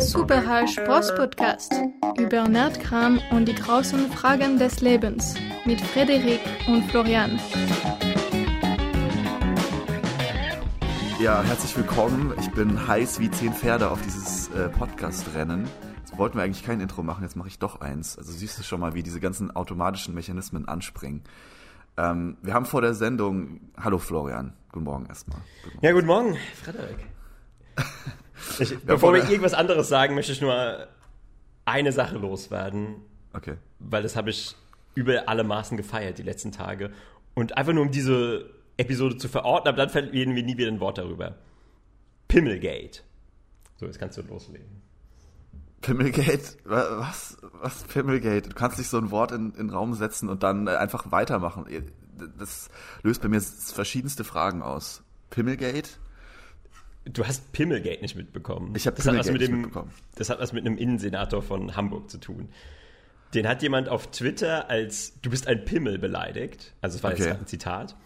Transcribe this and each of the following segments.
Superhall Spross-Podcast über Nerdkram und die großen Fragen des Lebens mit Frederik und Florian. Ja, herzlich willkommen. Ich bin heiß wie zehn Pferde auf dieses äh, Podcast-Rennen. Jetzt wollten wir eigentlich kein Intro machen, jetzt mache ich doch eins. Also siehst du schon mal, wie diese ganzen automatischen Mechanismen anspringen. Ähm, wir haben vor der Sendung. Hallo Florian, guten Morgen erstmal. Guten Morgen. Ja, guten Morgen, Frederik. Ich, bevor wir irgendwas anderes sagen, möchte ich nur eine Sache loswerden. Okay. Weil das habe ich über alle Maßen gefeiert die letzten Tage. Und einfach nur um diese Episode zu verorten, aber dann verlieren wir nie wieder ein Wort darüber. Pimmelgate. So, jetzt kannst du loslegen. Pimmelgate? Was? Was Pimmelgate? Du kannst nicht so ein Wort in, in den Raum setzen und dann einfach weitermachen. Das löst bei mir verschiedenste Fragen aus. Pimmelgate? Du hast Pimmelgate nicht mitbekommen. Ich habe Pimmelgate nicht dem, mitbekommen. Das hat was mit einem Innensenator von Hamburg zu tun. Den hat jemand auf Twitter als du bist ein Pimmel beleidigt. Also es war okay. jetzt ein Zitat.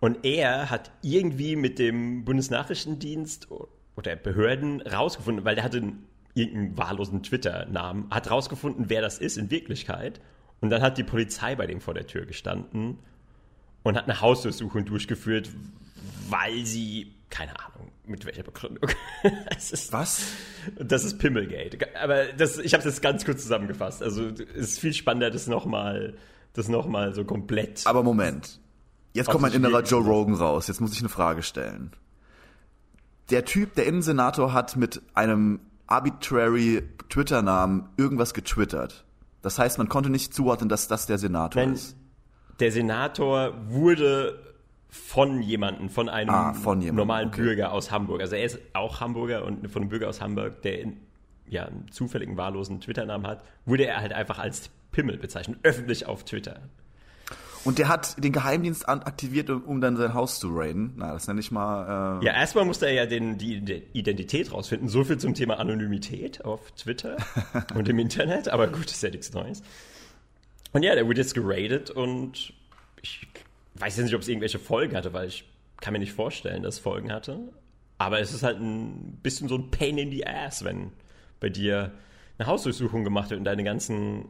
Und er hat irgendwie mit dem Bundesnachrichtendienst oder Behörden rausgefunden, weil der hatte einen, irgendeinen wahllosen Twitter-Namen, hat rausgefunden, wer das ist in Wirklichkeit. Und dann hat die Polizei bei dem vor der Tür gestanden und hat eine Hausdurchsuchung durchgeführt, weil sie, keine Ahnung, mit welcher Begründung. ist, Was? Das ist Pimmelgate. Aber das, ich habe es jetzt ganz kurz zusammengefasst. Also es ist viel spannender, das nochmal das noch so komplett. Aber Moment. Jetzt kommt mein innerer Joe Rogan raus. Jetzt muss ich eine Frage stellen. Der Typ, der Innensenator, hat mit einem arbitrary Twitter-Namen irgendwas getwittert. Das heißt, man konnte nicht zuordnen, dass das der Senator Nein, ist. Der Senator wurde von jemandem, von einem ah, von jemandem. normalen okay. Bürger aus Hamburg. Also er ist auch Hamburger und von einem Bürger aus Hamburg, der in, ja, einen zufälligen wahllosen Twitter-Namen hat, wurde er halt einfach als Pimmel bezeichnet, öffentlich auf Twitter. Und der hat den Geheimdienst aktiviert, um, dann sein Haus zu raiden. Na, das nenne ich mal. Äh ja, erstmal musste er ja den, die, die, Identität rausfinden. So viel zum Thema Anonymität auf Twitter und im Internet. Aber gut, ist ja nichts Neues. Und ja, der wurde jetzt geradet und ich weiß jetzt nicht, ob es irgendwelche Folgen hatte, weil ich kann mir nicht vorstellen, dass es Folgen hatte. Aber es ist halt ein bisschen so ein Pain in the Ass, wenn bei dir eine Hausdurchsuchung gemacht wird und deine ganzen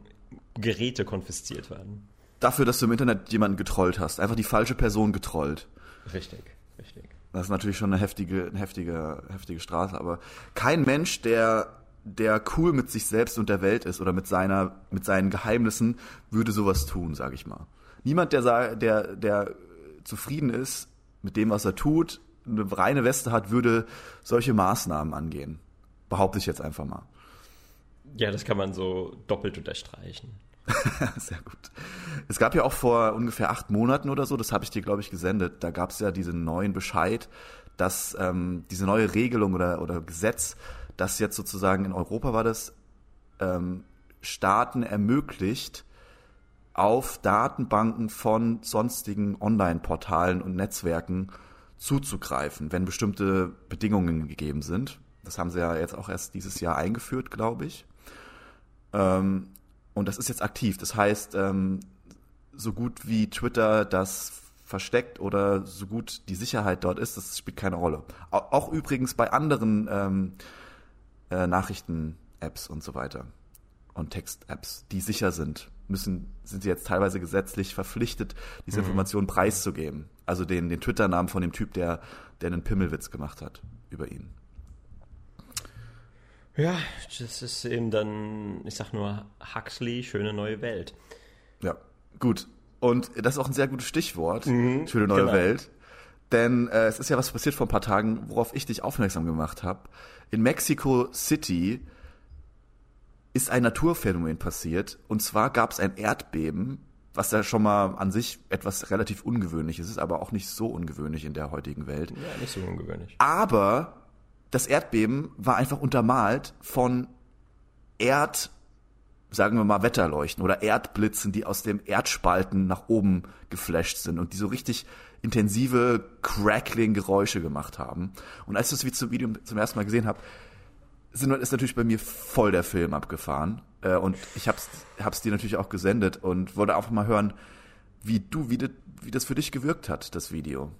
Geräte konfisziert werden dafür, dass du im Internet jemanden getrollt hast. Einfach die falsche Person getrollt. Richtig, richtig. Das ist natürlich schon eine heftige, eine heftige, heftige Straße, aber kein Mensch, der, der cool mit sich selbst und der Welt ist oder mit seiner, mit seinen Geheimnissen, würde sowas tun, sag ich mal. Niemand, der, der, der zufrieden ist mit dem, was er tut, eine reine Weste hat, würde solche Maßnahmen angehen. Behaupte ich jetzt einfach mal. Ja, das kann man so doppelt unterstreichen. Sehr gut. Es gab ja auch vor ungefähr acht Monaten oder so, das habe ich dir, glaube ich, gesendet, da gab es ja diesen neuen Bescheid, dass ähm, diese neue Regelung oder, oder Gesetz, das jetzt sozusagen in Europa war das, ähm, Staaten ermöglicht, auf Datenbanken von sonstigen Online-Portalen und Netzwerken zuzugreifen, wenn bestimmte Bedingungen gegeben sind. Das haben sie ja jetzt auch erst dieses Jahr eingeführt, glaube ich. Ähm, und das ist jetzt aktiv. Das heißt, ähm, so gut wie Twitter das versteckt oder so gut die Sicherheit dort ist, das spielt keine Rolle. Auch übrigens bei anderen ähm, äh, Nachrichten-Apps und so weiter und Text-Apps, die sicher sind, müssen sind sie jetzt teilweise gesetzlich verpflichtet, diese mhm. Informationen preiszugeben. Also den, den Twitter-Namen von dem Typ, der, der einen Pimmelwitz gemacht hat über ihn. Ja, das ist eben dann, ich sag nur, Huxley, schöne neue Welt. Ja, gut. Und das ist auch ein sehr gutes Stichwort, mhm, schöne neue genau. Welt. Denn äh, es ist ja was passiert vor ein paar Tagen, worauf ich dich aufmerksam gemacht habe. In Mexico City ist ein Naturphänomen passiert. Und zwar gab es ein Erdbeben, was ja schon mal an sich etwas relativ ungewöhnliches ist, aber auch nicht so ungewöhnlich in der heutigen Welt. Ja, nicht so ungewöhnlich. Aber das Erdbeben war einfach untermalt von Erd, sagen wir mal, Wetterleuchten oder Erdblitzen, die aus dem Erdspalten nach oben geflasht sind und die so richtig intensive Crackling-Geräusche gemacht haben. Und als ich das Video zum ersten Mal gesehen habe, ist natürlich bei mir voll der Film abgefahren. Äh, und ich hab's, hab's dir natürlich auch gesendet und wollte einfach mal hören, wie du, wie, das, wie das für dich gewirkt hat, das Video.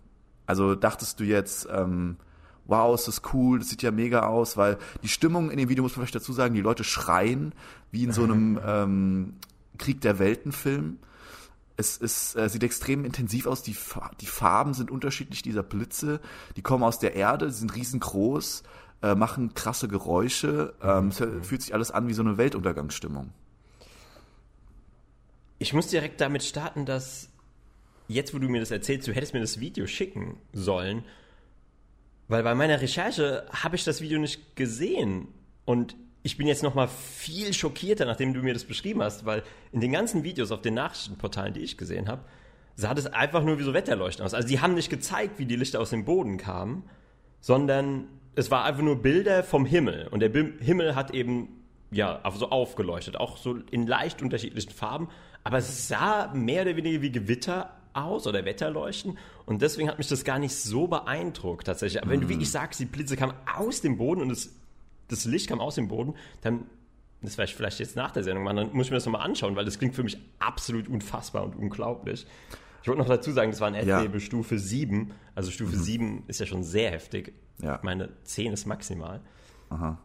Also dachtest du jetzt, ähm, wow, ist das cool, das sieht ja mega aus, weil die Stimmung in dem Video muss man vielleicht dazu sagen, die Leute schreien wie in so einem ähm, Krieg der Welten-Film. Es ist, äh, sieht extrem intensiv aus, die, die Farben sind unterschiedlich dieser Blitze, die kommen aus der Erde, sind riesengroß, äh, machen krasse Geräusche, ähm, es fühlt sich alles an wie so eine Weltuntergangsstimmung. Ich muss direkt damit starten, dass jetzt, wo du mir das erzählst, du hättest mir das Video schicken sollen, weil bei meiner Recherche habe ich das Video nicht gesehen und ich bin jetzt noch mal viel schockierter, nachdem du mir das beschrieben hast, weil in den ganzen Videos auf den Nachrichtenportalen, die ich gesehen habe, sah das einfach nur wie so Wetterleuchten aus. Also die haben nicht gezeigt, wie die Lichter aus dem Boden kamen, sondern es war einfach nur Bilder vom Himmel und der Himmel hat eben ja so aufgeleuchtet, auch so in leicht unterschiedlichen Farben, aber es sah mehr oder weniger wie Gewitter aus oder Wetterleuchten und deswegen hat mich das gar nicht so beeindruckt tatsächlich. Aber wenn du mhm. wirklich sagst, die Blitze kamen aus dem Boden und das, das Licht kam aus dem Boden, dann das werde ich vielleicht jetzt nach der Sendung machen, dann muss ich mir das nochmal anschauen, weil das klingt für mich absolut unfassbar und unglaublich. Ich wollte noch dazu sagen, das war ein Erdbeben. Stufe 7. Also Stufe mhm. 7 ist ja schon sehr heftig. Ja. Meine 10 ist maximal. Aha.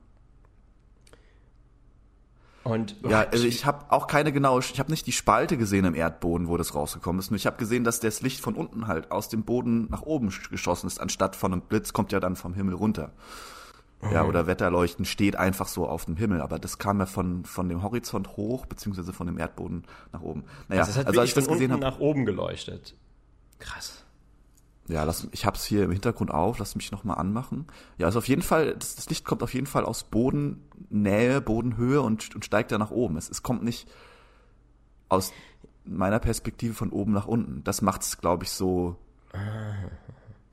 Und ja, also ich habe auch keine genaue, ich habe nicht die Spalte gesehen im Erdboden, wo das rausgekommen ist. Nur ich habe gesehen, dass das Licht von unten halt aus dem Boden nach oben geschossen ist, anstatt von einem Blitz kommt ja dann vom Himmel runter. Ja, mhm. oder Wetterleuchten steht einfach so auf dem Himmel, aber das kam ja von, von dem Horizont hoch, beziehungsweise von dem Erdboden nach oben. Naja, also, also als ich das gesehen habe. nach oben geleuchtet. Krass. Ja, lass, ich habe es hier im Hintergrund auf, lass mich nochmal anmachen. Ja, also auf jeden Fall, das, das, Licht kommt auf jeden Fall aus Bodennähe, Bodenhöhe und, und steigt da nach oben. Es, es kommt nicht aus meiner Perspektive von oben nach unten. Das macht's, glaube ich, so.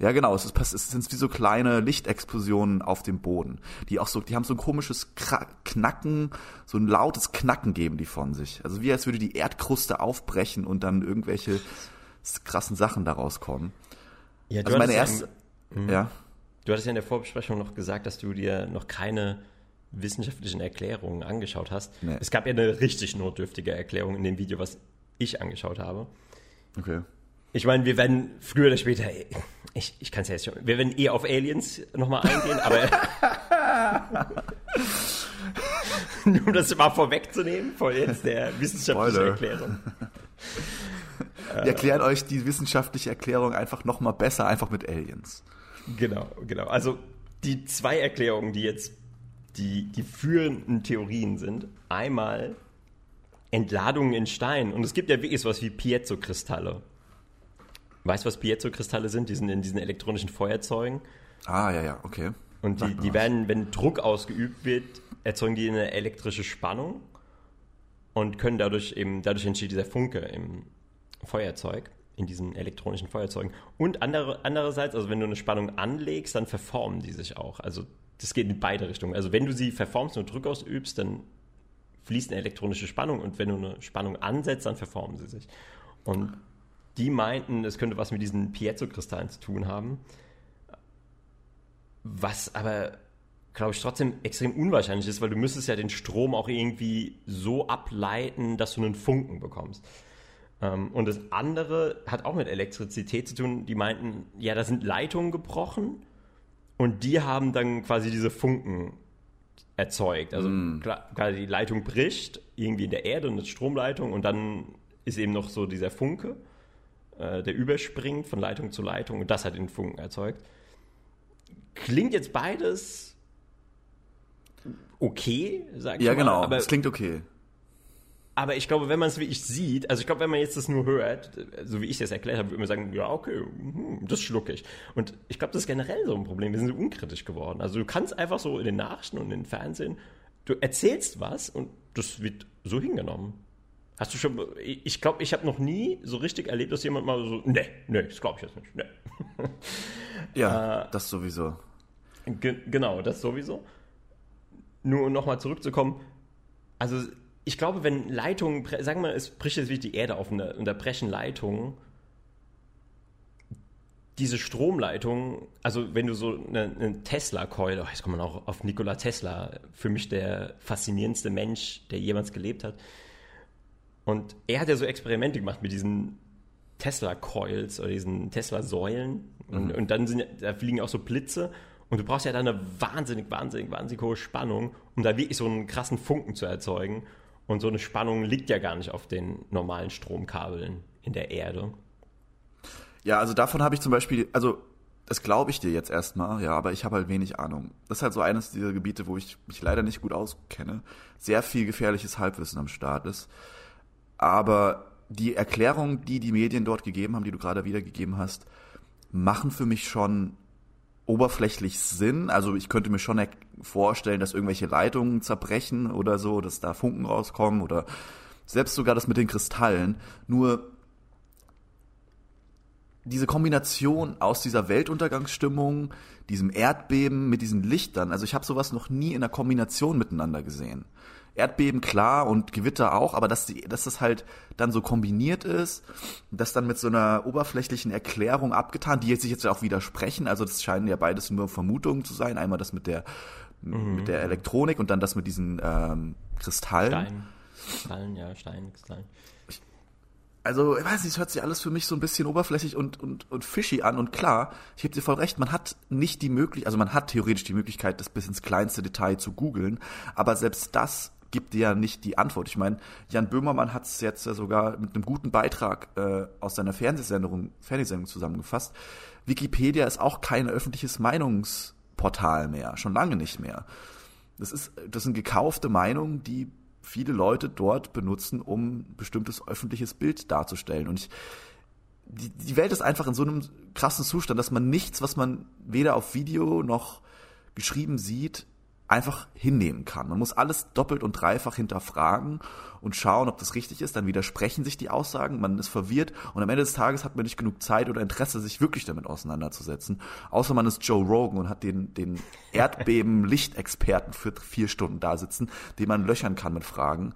Ja, genau. Es, ist, es sind wie so kleine Lichtexplosionen auf dem Boden, die auch so, die haben so ein komisches Knacken, so ein lautes Knacken geben die von sich. Also wie als würde die Erdkruste aufbrechen und dann irgendwelche krassen Sachen daraus kommen. Ja, also meine erste. Ja, ja. Du hattest ja in der Vorbesprechung noch gesagt, dass du dir noch keine wissenschaftlichen Erklärungen angeschaut hast. Nee. Es gab ja eine richtig notdürftige Erklärung in dem Video, was ich angeschaut habe. Okay. Ich meine, wir werden früher oder später, ich, ich kann es ja jetzt schon, wir werden eh auf Aliens nochmal eingehen, aber nur um das mal vorwegzunehmen, vor jetzt der wissenschaftlichen Erklärung. Wir erklären euch die wissenschaftliche Erklärung einfach noch mal besser, einfach mit Aliens. Genau, genau. Also die zwei Erklärungen, die jetzt die, die führenden Theorien sind, einmal Entladungen in Stein. Und es gibt ja wirklich sowas wie Piezo-Kristalle. Weißt du, was Piezo-Kristalle sind? Die sind in diesen elektronischen Feuerzeugen. Ah, ja, ja, okay. Und die, die werden, wenn Druck ausgeübt wird, erzeugen die eine elektrische Spannung und können dadurch eben, dadurch entsteht dieser Funke im, Feuerzeug, in diesen elektronischen Feuerzeugen. Und andere, andererseits, also wenn du eine Spannung anlegst, dann verformen die sich auch. Also das geht in beide Richtungen. Also wenn du sie verformst und Druck ausübst, dann fließt eine elektronische Spannung und wenn du eine Spannung ansetzt, dann verformen sie sich. Und die meinten, es könnte was mit diesen Piezo-Kristallen zu tun haben. Was aber, glaube ich, trotzdem extrem unwahrscheinlich ist, weil du müsstest ja den Strom auch irgendwie so ableiten, dass du einen Funken bekommst. Ähm, und das andere hat auch mit Elektrizität zu tun. Die meinten, ja, da sind Leitungen gebrochen und die haben dann quasi diese Funken erzeugt. Also mm. klar, die Leitung bricht irgendwie in der Erde und eine Stromleitung und dann ist eben noch so dieser Funke, äh, der überspringt von Leitung zu Leitung und das hat den Funken erzeugt. Klingt jetzt beides okay, sag ich ja, mal. Ja, genau, aber es klingt okay. Aber ich glaube, wenn man es wirklich sieht, also ich glaube, wenn man jetzt das nur hört, so wie ich das erklärt habe, würde man sagen, ja, okay, hm, das schlucke ich. Und ich glaube, das ist generell so ein Problem. Wir sind so unkritisch geworden. Also du kannst einfach so in den Nachrichten und in den Fernsehen, du erzählst was und das wird so hingenommen. Hast du schon, ich glaube, ich habe noch nie so richtig erlebt, dass jemand mal so, nee, nee, das glaube ich jetzt nicht, nee. Ja, äh, das sowieso. Ge genau, das sowieso. Nur um nochmal zurückzukommen, also ich glaube, wenn Leitungen, sagen wir mal, es bricht jetzt wirklich die Erde auf und da brechen Leitungen, diese Stromleitung, also wenn du so eine, eine Tesla-Coil, oh, jetzt kommt man auch auf Nikola Tesla, für mich der faszinierendste Mensch, der jemals gelebt hat. Und er hat ja so Experimente gemacht mit diesen Tesla-Coils oder diesen Tesla-Säulen. Und, mhm. und, dann sind, da fliegen auch so Blitze Und du brauchst ja dann eine wahnsinnig, wahnsinnig, wahnsinnig hohe Spannung, um da wirklich so einen krassen Funken zu erzeugen. Und so eine Spannung liegt ja gar nicht auf den normalen Stromkabeln in der Erde. Ja, also davon habe ich zum Beispiel, also das glaube ich dir jetzt erstmal, ja, aber ich habe halt wenig Ahnung. Das ist halt so eines dieser Gebiete, wo ich mich leider nicht gut auskenne. Sehr viel gefährliches Halbwissen am Start ist. Aber die Erklärungen, die die Medien dort gegeben haben, die du gerade wiedergegeben hast, machen für mich schon oberflächlich Sinn. Also ich könnte mir schon vorstellen, dass irgendwelche Leitungen zerbrechen oder so, dass da Funken rauskommen oder selbst sogar das mit den Kristallen. Nur diese Kombination aus dieser Weltuntergangsstimmung, diesem Erdbeben mit diesen Lichtern, also ich habe sowas noch nie in einer Kombination miteinander gesehen. Erdbeben klar und Gewitter auch, aber dass, die, dass das halt dann so kombiniert ist, das dann mit so einer oberflächlichen Erklärung abgetan, die jetzt sich jetzt ja auch widersprechen, also das scheinen ja beides nur Vermutungen zu sein, einmal das mit der mhm. mit der Elektronik und dann das mit diesen ähm, Kristallen. Stein. Kristallen, ja, Stein, Kristallen also, ich weiß nicht, es hört sich alles für mich so ein bisschen oberflächlich und, und, und fishy an. Und klar, ich gebe dir voll recht, man hat nicht die Möglichkeit, also man hat theoretisch die Möglichkeit, das bis ins kleinste Detail zu googeln, aber selbst das gibt dir ja nicht die Antwort. Ich meine, Jan Böhmermann hat es jetzt ja sogar mit einem guten Beitrag äh, aus seiner Fernsehsendung, Fernsehsendung zusammengefasst. Wikipedia ist auch kein öffentliches Meinungsportal mehr, schon lange nicht mehr. Das ist, das sind gekaufte Meinungen, die viele Leute dort benutzen, um bestimmtes öffentliches Bild darzustellen. Und ich, die, die Welt ist einfach in so einem krassen Zustand, dass man nichts, was man weder auf Video noch geschrieben sieht, einfach hinnehmen kann. Man muss alles doppelt und dreifach hinterfragen und schauen, ob das richtig ist. Dann widersprechen sich die Aussagen, man ist verwirrt und am Ende des Tages hat man nicht genug Zeit oder Interesse, sich wirklich damit auseinanderzusetzen. Außer man ist Joe Rogan und hat den, den Erdbeben-Lichtexperten für vier Stunden da sitzen, den man löchern kann mit Fragen.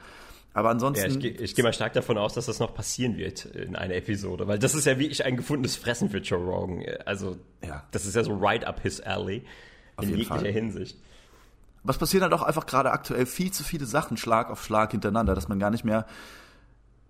Aber ansonsten. Ja, ich, ich gehe mal stark davon aus, dass das noch passieren wird in einer Episode, weil das ist ja wie ich ein gefundenes Fressen für Joe Rogan. Also, ja. das ist ja so right up his alley. Auf in jeglicher Fall. Hinsicht was passieren halt auch einfach gerade aktuell viel zu viele Sachen Schlag auf Schlag hintereinander, dass man gar nicht mehr,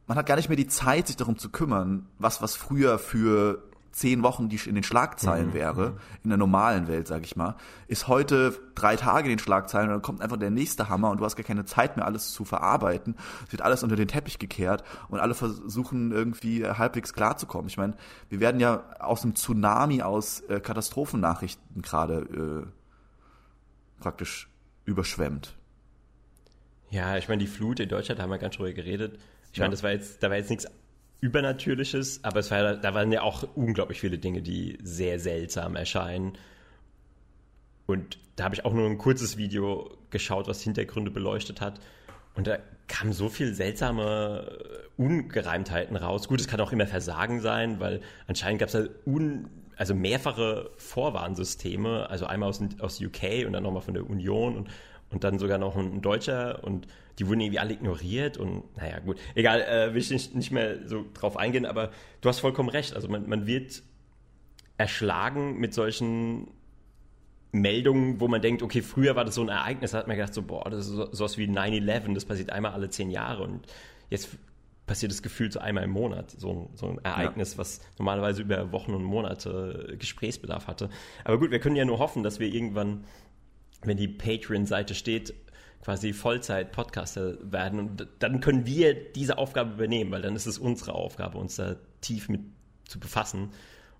man hat gar nicht mehr die Zeit, sich darum zu kümmern, was, was früher für zehn Wochen, die in den Schlagzeilen mhm. wäre, mhm. in der normalen Welt, sag ich mal, ist heute drei Tage in den Schlagzeilen und dann kommt einfach der nächste Hammer und du hast gar keine Zeit mehr, alles zu verarbeiten. Es wird alles unter den Teppich gekehrt und alle versuchen irgendwie halbwegs klarzukommen. Ich meine, wir werden ja aus einem Tsunami aus äh, Katastrophennachrichten gerade äh, praktisch überschwemmt. Ja, ich meine, die Flut in Deutschland, da haben wir ganz drüber geredet. Ich ja. meine, das war jetzt, da war jetzt nichts Übernatürliches, aber es war, da waren ja auch unglaublich viele Dinge, die sehr seltsam erscheinen. Und da habe ich auch nur ein kurzes Video geschaut, was Hintergründe beleuchtet hat. Und da kamen so viel seltsame Ungereimtheiten raus. Gut, es kann auch immer Versagen sein, weil anscheinend gab es da un also mehrfache Vorwarnsysteme, also einmal aus, aus UK und dann nochmal von der Union und, und dann sogar noch ein, Deutscher und die wurden irgendwie alle ignoriert und naja, gut. Egal, äh, will ich nicht, nicht mehr so drauf eingehen, aber du hast vollkommen recht. Also man, man wird erschlagen mit solchen Meldungen, wo man denkt, okay, früher war das so ein Ereignis, da hat man gedacht, so, boah, das ist so, sowas wie 9-11, das passiert einmal alle zehn Jahre und jetzt passiert das Gefühl so einmal im Monat. So ein, so ein Ereignis, ja. was normalerweise über Wochen und Monate Gesprächsbedarf hatte. Aber gut, wir können ja nur hoffen, dass wir irgendwann, wenn die Patreon-Seite steht, quasi Vollzeit-Podcaster werden. Und dann können wir diese Aufgabe übernehmen, weil dann ist es unsere Aufgabe, uns da tief mit zu befassen.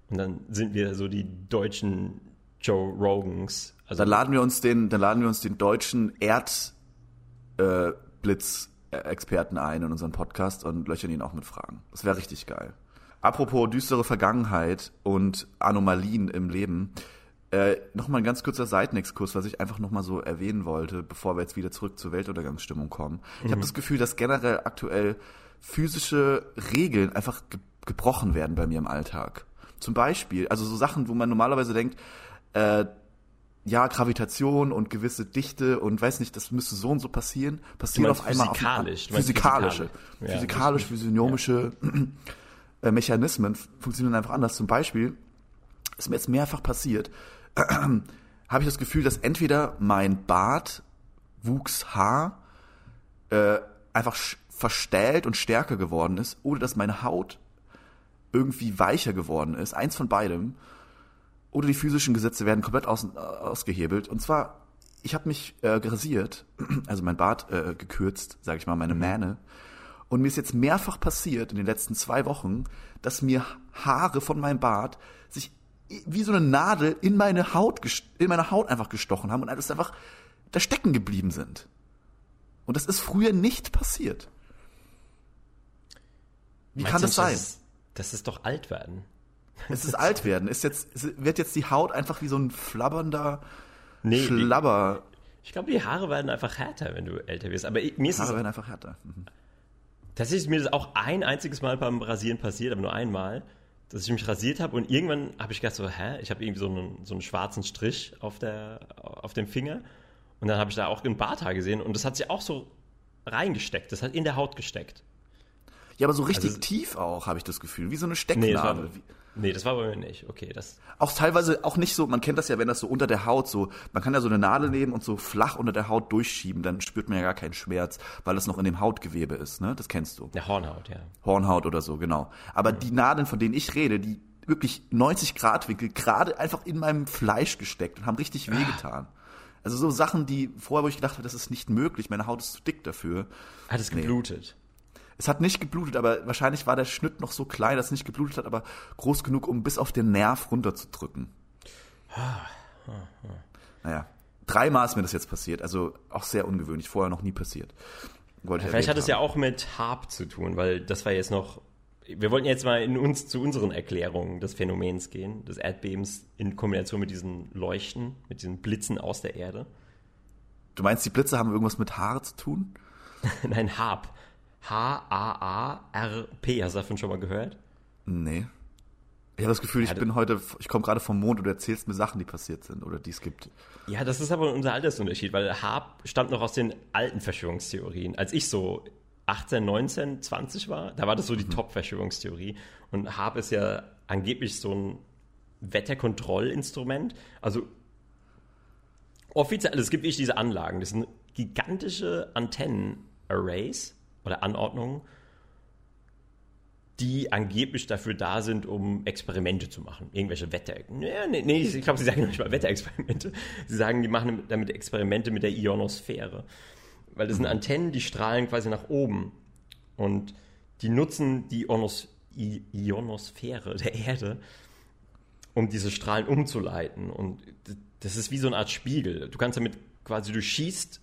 Und dann sind wir so die deutschen Joe Rogans. Also dann laden wir uns den, dann laden wir uns den deutschen Erdblitz äh, Experten ein in unseren Podcast und löchern ihn auch mit Fragen. Das wäre richtig geil. Apropos düstere Vergangenheit und Anomalien im Leben. Äh, nochmal ein ganz kurzer Seitenexkurs, was ich einfach nochmal so erwähnen wollte, bevor wir jetzt wieder zurück zur Weltuntergangsstimmung kommen. Ich mhm. habe das Gefühl, dass generell aktuell physische Regeln einfach ge gebrochen werden bei mir im Alltag. Zum Beispiel, also so Sachen, wo man normalerweise denkt, äh, ja, Gravitation und gewisse Dichte und weiß nicht, das müsste so und so passieren, passieren auf einmal physikalisch, auf physikalische, ja, physikalisch, physiognomische ja. Mechanismen funktionieren einfach anders. Zum Beispiel ist mir jetzt mehrfach passiert, habe ich das Gefühl, dass entweder mein Bart, Wuchs, Haar äh, einfach verstellt und stärker geworden ist oder dass meine Haut irgendwie weicher geworden ist. Eins von beidem. Oder die physischen Gesetze werden komplett aus, äh, ausgehebelt. Und zwar, ich habe mich äh, rasiert, also mein Bart äh, gekürzt, sage ich mal, meine Mähne. Und mir ist jetzt mehrfach passiert in den letzten zwei Wochen, dass mir Haare von meinem Bart sich wie so eine Nadel in meine Haut, in meine Haut einfach gestochen haben und alles einfach da stecken geblieben sind. Und das ist früher nicht passiert. Wie Meinst kann das sein? Das das ist doch alt werden. Es ist alt werden. Ist jetzt, wird jetzt die Haut einfach wie so ein flabbernder nee, Schlabber. Ich, ich glaube, die Haare werden einfach härter, wenn du älter wirst. Aber mir ist Haare es, werden einfach härter. Mhm. Tatsächlich ist mir das auch ein einziges Mal beim Rasieren passiert, aber nur einmal, dass ich mich rasiert habe und irgendwann habe ich gedacht so, hä, ich habe irgendwie so einen, so einen schwarzen Strich auf, der, auf dem Finger und dann habe ich da auch ein Barthaar gesehen und das hat sich auch so reingesteckt, das hat in der Haut gesteckt. Ja, aber so richtig also, tief auch, habe ich das Gefühl. Wie so eine Stecknadel. Nee, nee, das war bei mir nicht. Okay, das. Auch teilweise auch nicht so, man kennt das ja, wenn das so unter der Haut so, man kann ja so eine Nadel nehmen und so flach unter der Haut durchschieben, dann spürt man ja gar keinen Schmerz, weil das noch in dem Hautgewebe ist, ne? Das kennst du. Ja, Hornhaut, ja. Hornhaut oder so, genau. Aber mhm. die Nadeln, von denen ich rede, die wirklich 90 Grad Winkel gerade einfach in meinem Fleisch gesteckt und haben richtig wehgetan. Ah. Also so Sachen, die vorher, wo ich gedacht habe, das ist nicht möglich, meine Haut ist zu dick dafür. Hat es geblutet? Es hat nicht geblutet, aber wahrscheinlich war der Schnitt noch so klein, dass es nicht geblutet hat, aber groß genug, um bis auf den Nerv runterzudrücken. naja, dreimal ist mir das jetzt passiert, also auch sehr ungewöhnlich, vorher noch nie passiert. Ja, vielleicht hat es ja auch mit Harp zu tun, weil das war jetzt noch. Wir wollten jetzt mal in uns zu unseren Erklärungen des Phänomens gehen, des Erdbebens in Kombination mit diesen Leuchten, mit diesen Blitzen aus der Erde. Du meinst, die Blitze haben irgendwas mit Haare zu tun? Nein, Harp. H-A-A-R-P. Hast du davon schon mal gehört? Nee. Ich habe das Gefühl, ich ja, bin heute, ich komme gerade vom Mond und du erzählst mir Sachen, die passiert sind oder die es gibt. Ja, das ist aber unser Altersunterschied, weil Harp stammt noch aus den alten Verschwörungstheorien. Als ich so 18, 19, 20 war, da war das so die mhm. Top-Verschwörungstheorie. Und Harp ist ja angeblich so ein Wetterkontrollinstrument. Also offiziell, also es gibt wirklich diese Anlagen, das sind gigantische Antennen-Arrays oder Anordnungen, die angeblich dafür da sind, um Experimente zu machen. Irgendwelche Wetter... Nee, nee, nee ich glaube, sie sagen nicht mal Wetterexperimente. Sie sagen, die machen damit Experimente mit der Ionosphäre. Weil das sind Antennen, die strahlen quasi nach oben. Und die nutzen die Ionos Ionosphäre der Erde, um diese Strahlen umzuleiten. Und das ist wie so eine Art Spiegel. Du kannst damit quasi, du schießt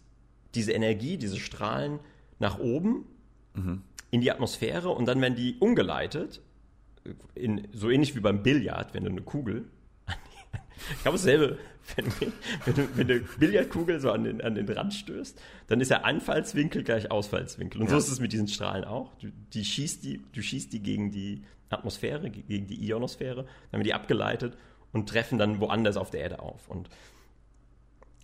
diese Energie, diese Strahlen nach oben mhm. in die Atmosphäre und dann werden die umgeleitet, in, so ähnlich wie beim Billard, wenn du eine Kugel ich glaube dasselbe, wenn, wenn, du, wenn du Billardkugel so an den, an den Rand stößt, dann ist der Anfallswinkel gleich Ausfallswinkel. Und ja. so ist es mit diesen Strahlen auch. Du, die schießt die, du schießt die gegen die Atmosphäre, gegen die Ionosphäre, dann werden die abgeleitet und treffen dann woanders auf der Erde auf. Und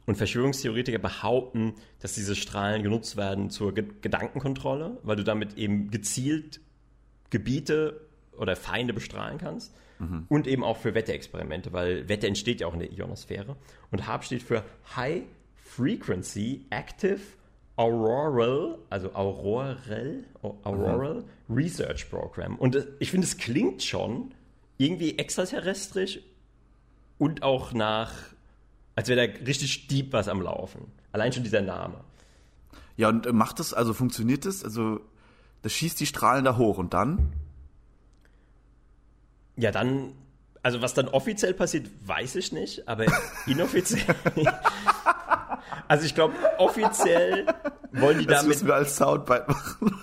und Verschwörungstheoretiker behaupten, dass diese Strahlen genutzt werden zur Ge Gedankenkontrolle, weil du damit eben gezielt Gebiete oder Feinde bestrahlen kannst. Mhm. Und eben auch für Wetterexperimente, weil Wetter entsteht ja auch in der Ionosphäre. Und HARP steht für High Frequency Active Auroral, also Auroral, Auroral mhm. Research Program. Und ich finde, es klingt schon irgendwie extraterrestrisch und auch nach als wäre da richtig deep was am Laufen. Allein schon dieser Name. Ja, und äh, macht das, also funktioniert das? Also, das schießt die Strahlen da hoch und dann? Ja, dann, also was dann offiziell passiert, weiß ich nicht, aber inoffiziell. also ich glaube, offiziell wollen die das damit. Das müssen wir als Soundbite machen.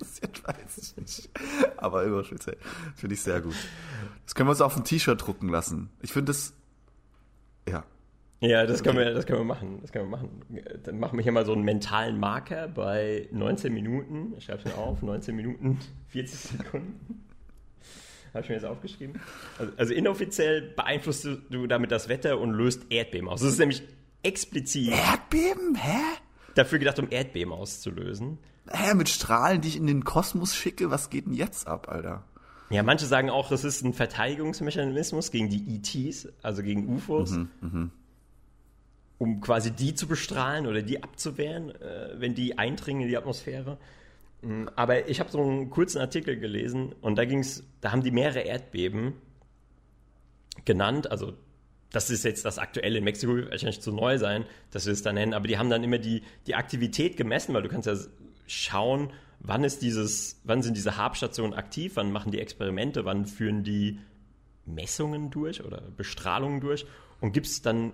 Passiert, weiß ich nicht. Aber überoffiziell. Finde ich sehr gut. Das können wir uns auf ein T-Shirt drucken lassen. Ich finde das ja. Ja, das können, wir, das können wir machen. Das können wir machen. Dann machen wir hier mal so einen mentalen Marker bei 19 Minuten. Ich schreibe es mir auf, 19 Minuten, 40 Sekunden. Habe ich mir jetzt aufgeschrieben. Also, also, inoffiziell beeinflusst du damit das Wetter und löst Erdbeben aus. Das ist nämlich explizit. Erdbeben? Hä? Dafür gedacht, um Erdbeben auszulösen. Hä, mit Strahlen, die ich in den Kosmos schicke? Was geht denn jetzt ab, Alter? Ja, manche sagen auch, das ist ein Verteidigungsmechanismus gegen die ETs, also gegen UFOs, mhm, mh. um quasi die zu bestrahlen oder die abzuwehren, äh, wenn die eindringen in die Atmosphäre. Mm, aber ich habe so einen kurzen Artikel gelesen und da ging's, da haben die mehrere Erdbeben genannt. Also das ist jetzt das aktuelle in Mexiko, wahrscheinlich zu neu sein, dass wir es da nennen, aber die haben dann immer die, die Aktivität gemessen, weil du kannst ja schauen, wann ist dieses, wann sind diese Habstationen aktiv, wann machen die Experimente, wann führen die Messungen durch oder Bestrahlungen durch und gibt es dann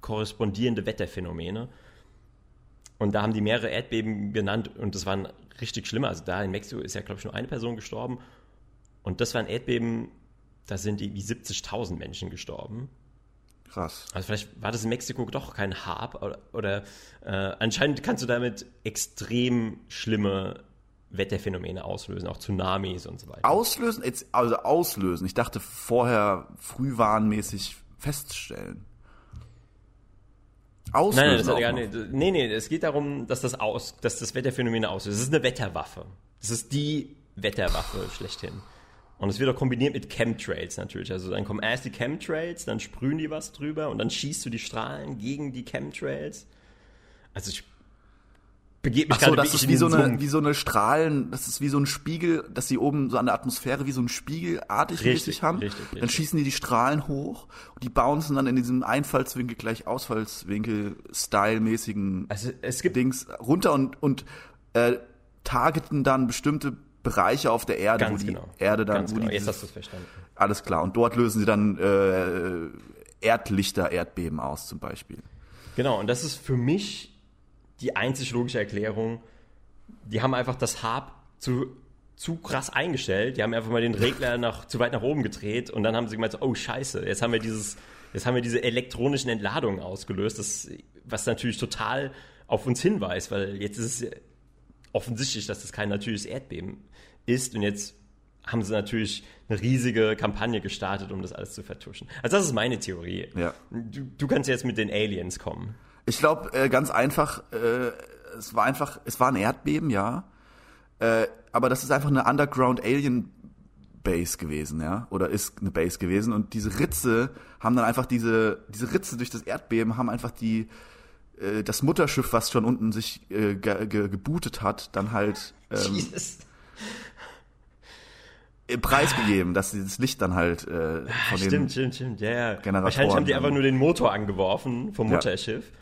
korrespondierende Wetterphänomene. Und da haben die mehrere Erdbeben genannt und das waren richtig schlimme. Also da in Mexiko ist ja, glaube ich, nur eine Person gestorben. Und das war ein Erdbeben, da sind wie 70.000 Menschen gestorben. Krass. Also vielleicht war das in Mexiko doch kein Harp oder, oder äh, anscheinend kannst du damit extrem schlimme Wetterphänomene auslösen, auch Tsunamis und so weiter. Auslösen? Also auslösen. Ich dachte vorher frühwarnmäßig feststellen. Auslösen. Nein, nein, das gar nicht, nee, nee, es geht darum, dass das, aus, dass das Wetterphänomene auslöst. Das ist eine Wetterwaffe. Das ist die Wetterwaffe schlechthin. Und es wird auch kombiniert mit Chemtrails natürlich. Also dann kommen erst die Chemtrails, dann sprühen die was drüber und dann schießt du die Strahlen gegen die Chemtrails. Also ich begebe mich Ach so, das ist wie so, eine, wie so eine Strahlen, das ist wie so ein Spiegel, dass sie oben so an der Atmosphäre wie so ein Spiegelartig richtig, haben. Richtig, richtig. Dann schießen die die Strahlen hoch und die bouncen dann in diesem Einfallswinkel gleich Ausfallswinkel-Style-mäßigen also es gibt Dings runter und, und äh, targeten dann bestimmte Bereiche auf der Erde, Ganz wo die genau. Erde dann, Ganz wo genau. die Jetzt hast du verstanden. Alles klar. Und dort lösen sie dann äh, Erdlichter, Erdbeben aus, zum Beispiel. Genau, und das ist für mich die einzig logische Erklärung. Die haben einfach das Hab zu, zu krass eingestellt. Die haben einfach mal den Regler nach, zu weit nach oben gedreht und dann haben sie gemeint, oh scheiße, jetzt haben wir dieses, jetzt haben wir diese elektronischen Entladungen ausgelöst, das, was natürlich total auf uns hinweist, weil jetzt ist es offensichtlich, dass das kein natürliches Erdbeben ist. Und jetzt haben sie natürlich eine riesige Kampagne gestartet, um das alles zu vertuschen. Also das ist meine Theorie. Ja. Du, du kannst jetzt mit den Aliens kommen. Ich glaube, äh, ganz einfach, äh, es war einfach, es war ein Erdbeben, ja. Äh, aber das ist einfach eine Underground Alien Base gewesen, ja, oder ist eine Base gewesen und diese Ritze haben dann einfach diese diese Ritze durch das Erdbeben haben einfach die äh, das Mutterschiff, was schon unten sich äh, ge ge gebootet hat, dann halt ähm, Jesus. preisgegeben, dass sie das Licht dann halt äh, von stimmt, den stimmt, stimmt, ja, ja. Generatoren Wahrscheinlich haben die einfach nur den Motor angeworfen vom Mutterschiff ja.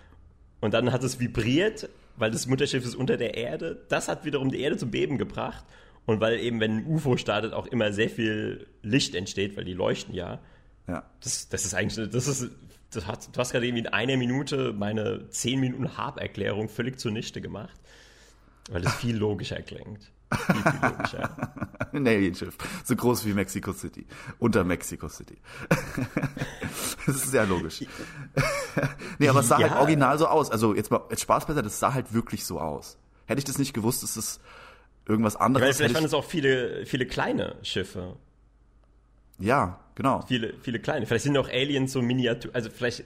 Und dann hat es vibriert, weil das Mutterschiff ist unter der Erde. Das hat wiederum die Erde zum Beben gebracht und weil eben, wenn ein UFO startet, auch immer sehr viel Licht entsteht, weil die leuchten ja. Ja. Das, das ist eigentlich, das ist du hast, du hast gerade irgendwie in einer Minute meine 10 Minuten Harp-Erklärung völlig zunichte gemacht, weil es viel logischer klingt. Viel logischer. Ein Alienschiff. So groß wie Mexico City. Unter Mexico City. das ist sehr logisch. nee, aber es sah halt ja. halt original so aus. Also jetzt mal jetzt Spaß besser, das sah halt wirklich so aus. Hätte ich das nicht gewusst, ist es irgendwas anderes. Ja, vielleicht waren es auch viele, viele kleine Schiffe. Ja, genau. Viele, viele kleine. Vielleicht sind auch Aliens so Miniatur, also vielleicht,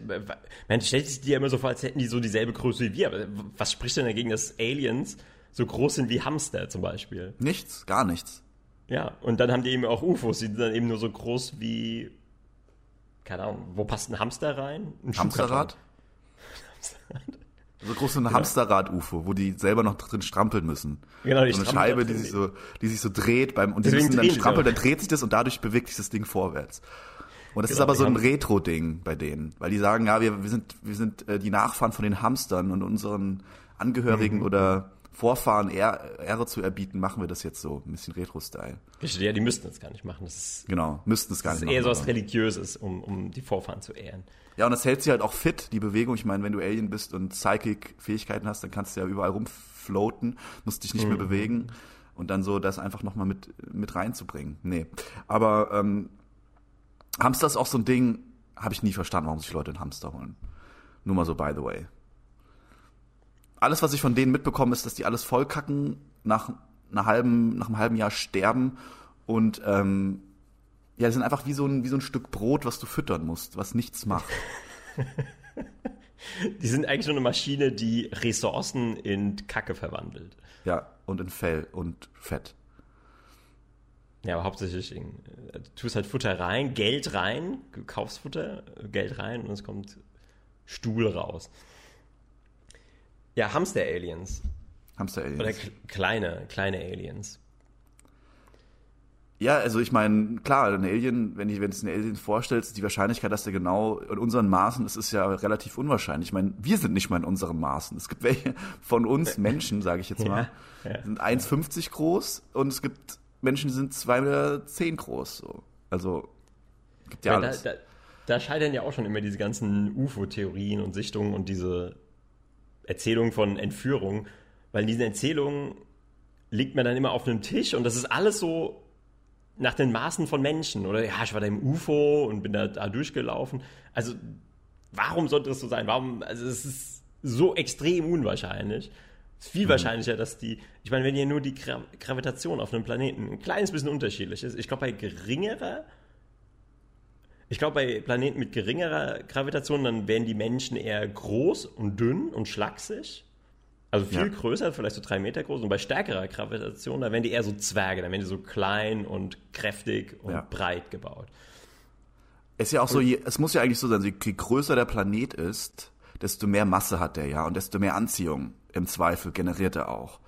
man stellt sich die ja immer so vor, als hätten die so dieselbe Größe wie wir, aber was spricht denn dagegen, dass Aliens so groß sind wie Hamster zum Beispiel? Nichts, gar nichts. Ja, und dann haben die eben auch UFOs, die sind dann eben nur so groß wie, keine Ahnung, wo passt ein Hamster rein? Ein Hamsterrad? Hamsterrad. So groß ein genau. Hamsterrad-UFO, wo die selber noch drin strampeln müssen. Genau, die so eine Scheibe, die sich so, die sich so dreht beim, und die müssen dann strampeln, dann dreht sich das und dadurch bewegt sich das Ding vorwärts. Und das genau, ist aber so ein Retro-Ding bei denen, weil die sagen, ja, wir, wir sind, wir sind äh, die Nachfahren von den Hamstern und unseren Angehörigen mhm. oder Vorfahren Ehre zu erbieten, machen wir das jetzt so, ein bisschen Retro-Style. Ja, die müssten das gar nicht machen. Das ist, genau, müssten es gar nicht machen. Das ist eher so was Religiöses, um, um die Vorfahren zu ehren. Ja, und das hält sie halt auch fit, die Bewegung. Ich meine, wenn du Alien bist und Psychic-Fähigkeiten hast, dann kannst du ja überall rumfloaten, musst dich nicht mhm. mehr bewegen und dann so das einfach nochmal mit, mit reinzubringen. Nee. Aber ähm, Hamster ist auch so ein Ding, habe ich nie verstanden, warum sich Leute einen Hamster holen. Nur mal so by the way. Alles, was ich von denen mitbekomme, ist, dass die alles vollkacken, nach, einer halben, nach einem halben Jahr sterben und ähm, ja, die sind einfach wie so, ein, wie so ein Stück Brot, was du füttern musst, was nichts macht. die sind eigentlich nur eine Maschine, die Ressourcen in Kacke verwandelt. Ja, und in Fell und Fett. Ja, aber hauptsächlich, in, du tust halt Futter rein, Geld rein, du kaufst Futter, Geld rein und es kommt Stuhl raus. Ja, Hamster-Aliens. Hamster-Aliens. Oder kleine, kleine Aliens. Ja, also ich meine, klar, ein Alien, wenn ich, wenn es ein Alien vorstellst, die Wahrscheinlichkeit, dass der genau in unseren Maßen ist, ist ja relativ unwahrscheinlich. Ich meine, wir sind nicht mal in unseren Maßen. Es gibt welche von uns Menschen, sage ich jetzt mal, ja, ja. sind 1,50 groß und es gibt Menschen, die sind 2,10 Meter groß. So. Also gibt ja, ja alles. Da, da, da scheitern ja auch schon immer diese ganzen UFO-Theorien und Sichtungen und diese Erzählungen von Entführungen, weil in diesen Erzählungen liegt man dann immer auf einem Tisch und das ist alles so nach den Maßen von Menschen. Oder ja, ich war da im UFO und bin da, da durchgelaufen. Also, warum sollte das so sein? Warum, also es ist so extrem unwahrscheinlich. Es ist viel mhm. wahrscheinlicher, dass die, ich meine, wenn hier nur die Gra Gravitation auf einem Planeten ein kleines bisschen unterschiedlich ist, ich glaube, bei geringerer, ich glaube, bei Planeten mit geringerer Gravitation, dann wären die Menschen eher groß und dünn und schlaksig. Also viel ja. größer, vielleicht so drei Meter groß. Und bei stärkerer Gravitation, da werden die eher so Zwerge, da werden die so klein und kräftig und ja. breit gebaut. Es ist ja auch so, je, es muss ja eigentlich so sein, je größer der Planet ist, desto mehr Masse hat der ja und desto mehr Anziehung im Zweifel generiert er auch.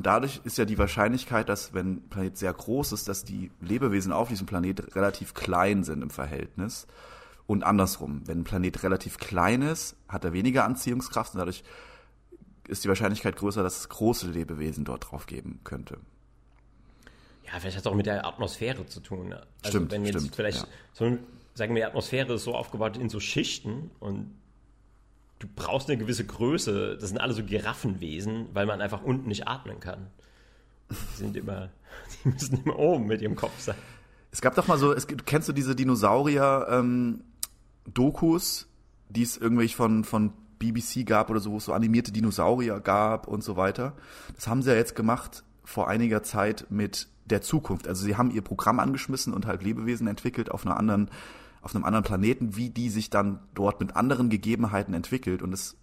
Und dadurch ist ja die Wahrscheinlichkeit, dass wenn ein Planet sehr groß ist, dass die Lebewesen auf diesem Planet relativ klein sind im Verhältnis. Und andersrum, wenn ein Planet relativ klein ist, hat er weniger Anziehungskraft und dadurch ist die Wahrscheinlichkeit größer, dass es große Lebewesen dort drauf geben könnte. Ja, vielleicht hat es auch mit der Atmosphäre zu tun. Also stimmt, wenn jetzt stimmt, vielleicht ja. so, sagen wir, die Atmosphäre ist so aufgebaut in so Schichten und du brauchst eine gewisse Größe. Das sind alle so Giraffenwesen, weil man einfach unten nicht atmen kann. Die sind immer, die müssen immer oben mit ihrem Kopf sein. Es gab doch mal so, es, kennst du diese Dinosaurier-Dokus, ähm, die es irgendwie von, von BBC gab oder so, wo es so animierte Dinosaurier gab und so weiter. Das haben sie ja jetzt gemacht vor einiger Zeit mit der Zukunft. Also sie haben ihr Programm angeschmissen und halt Lebewesen entwickelt auf einer anderen, auf einem anderen Planeten, wie die sich dann dort mit anderen Gegebenheiten entwickelt. Und es,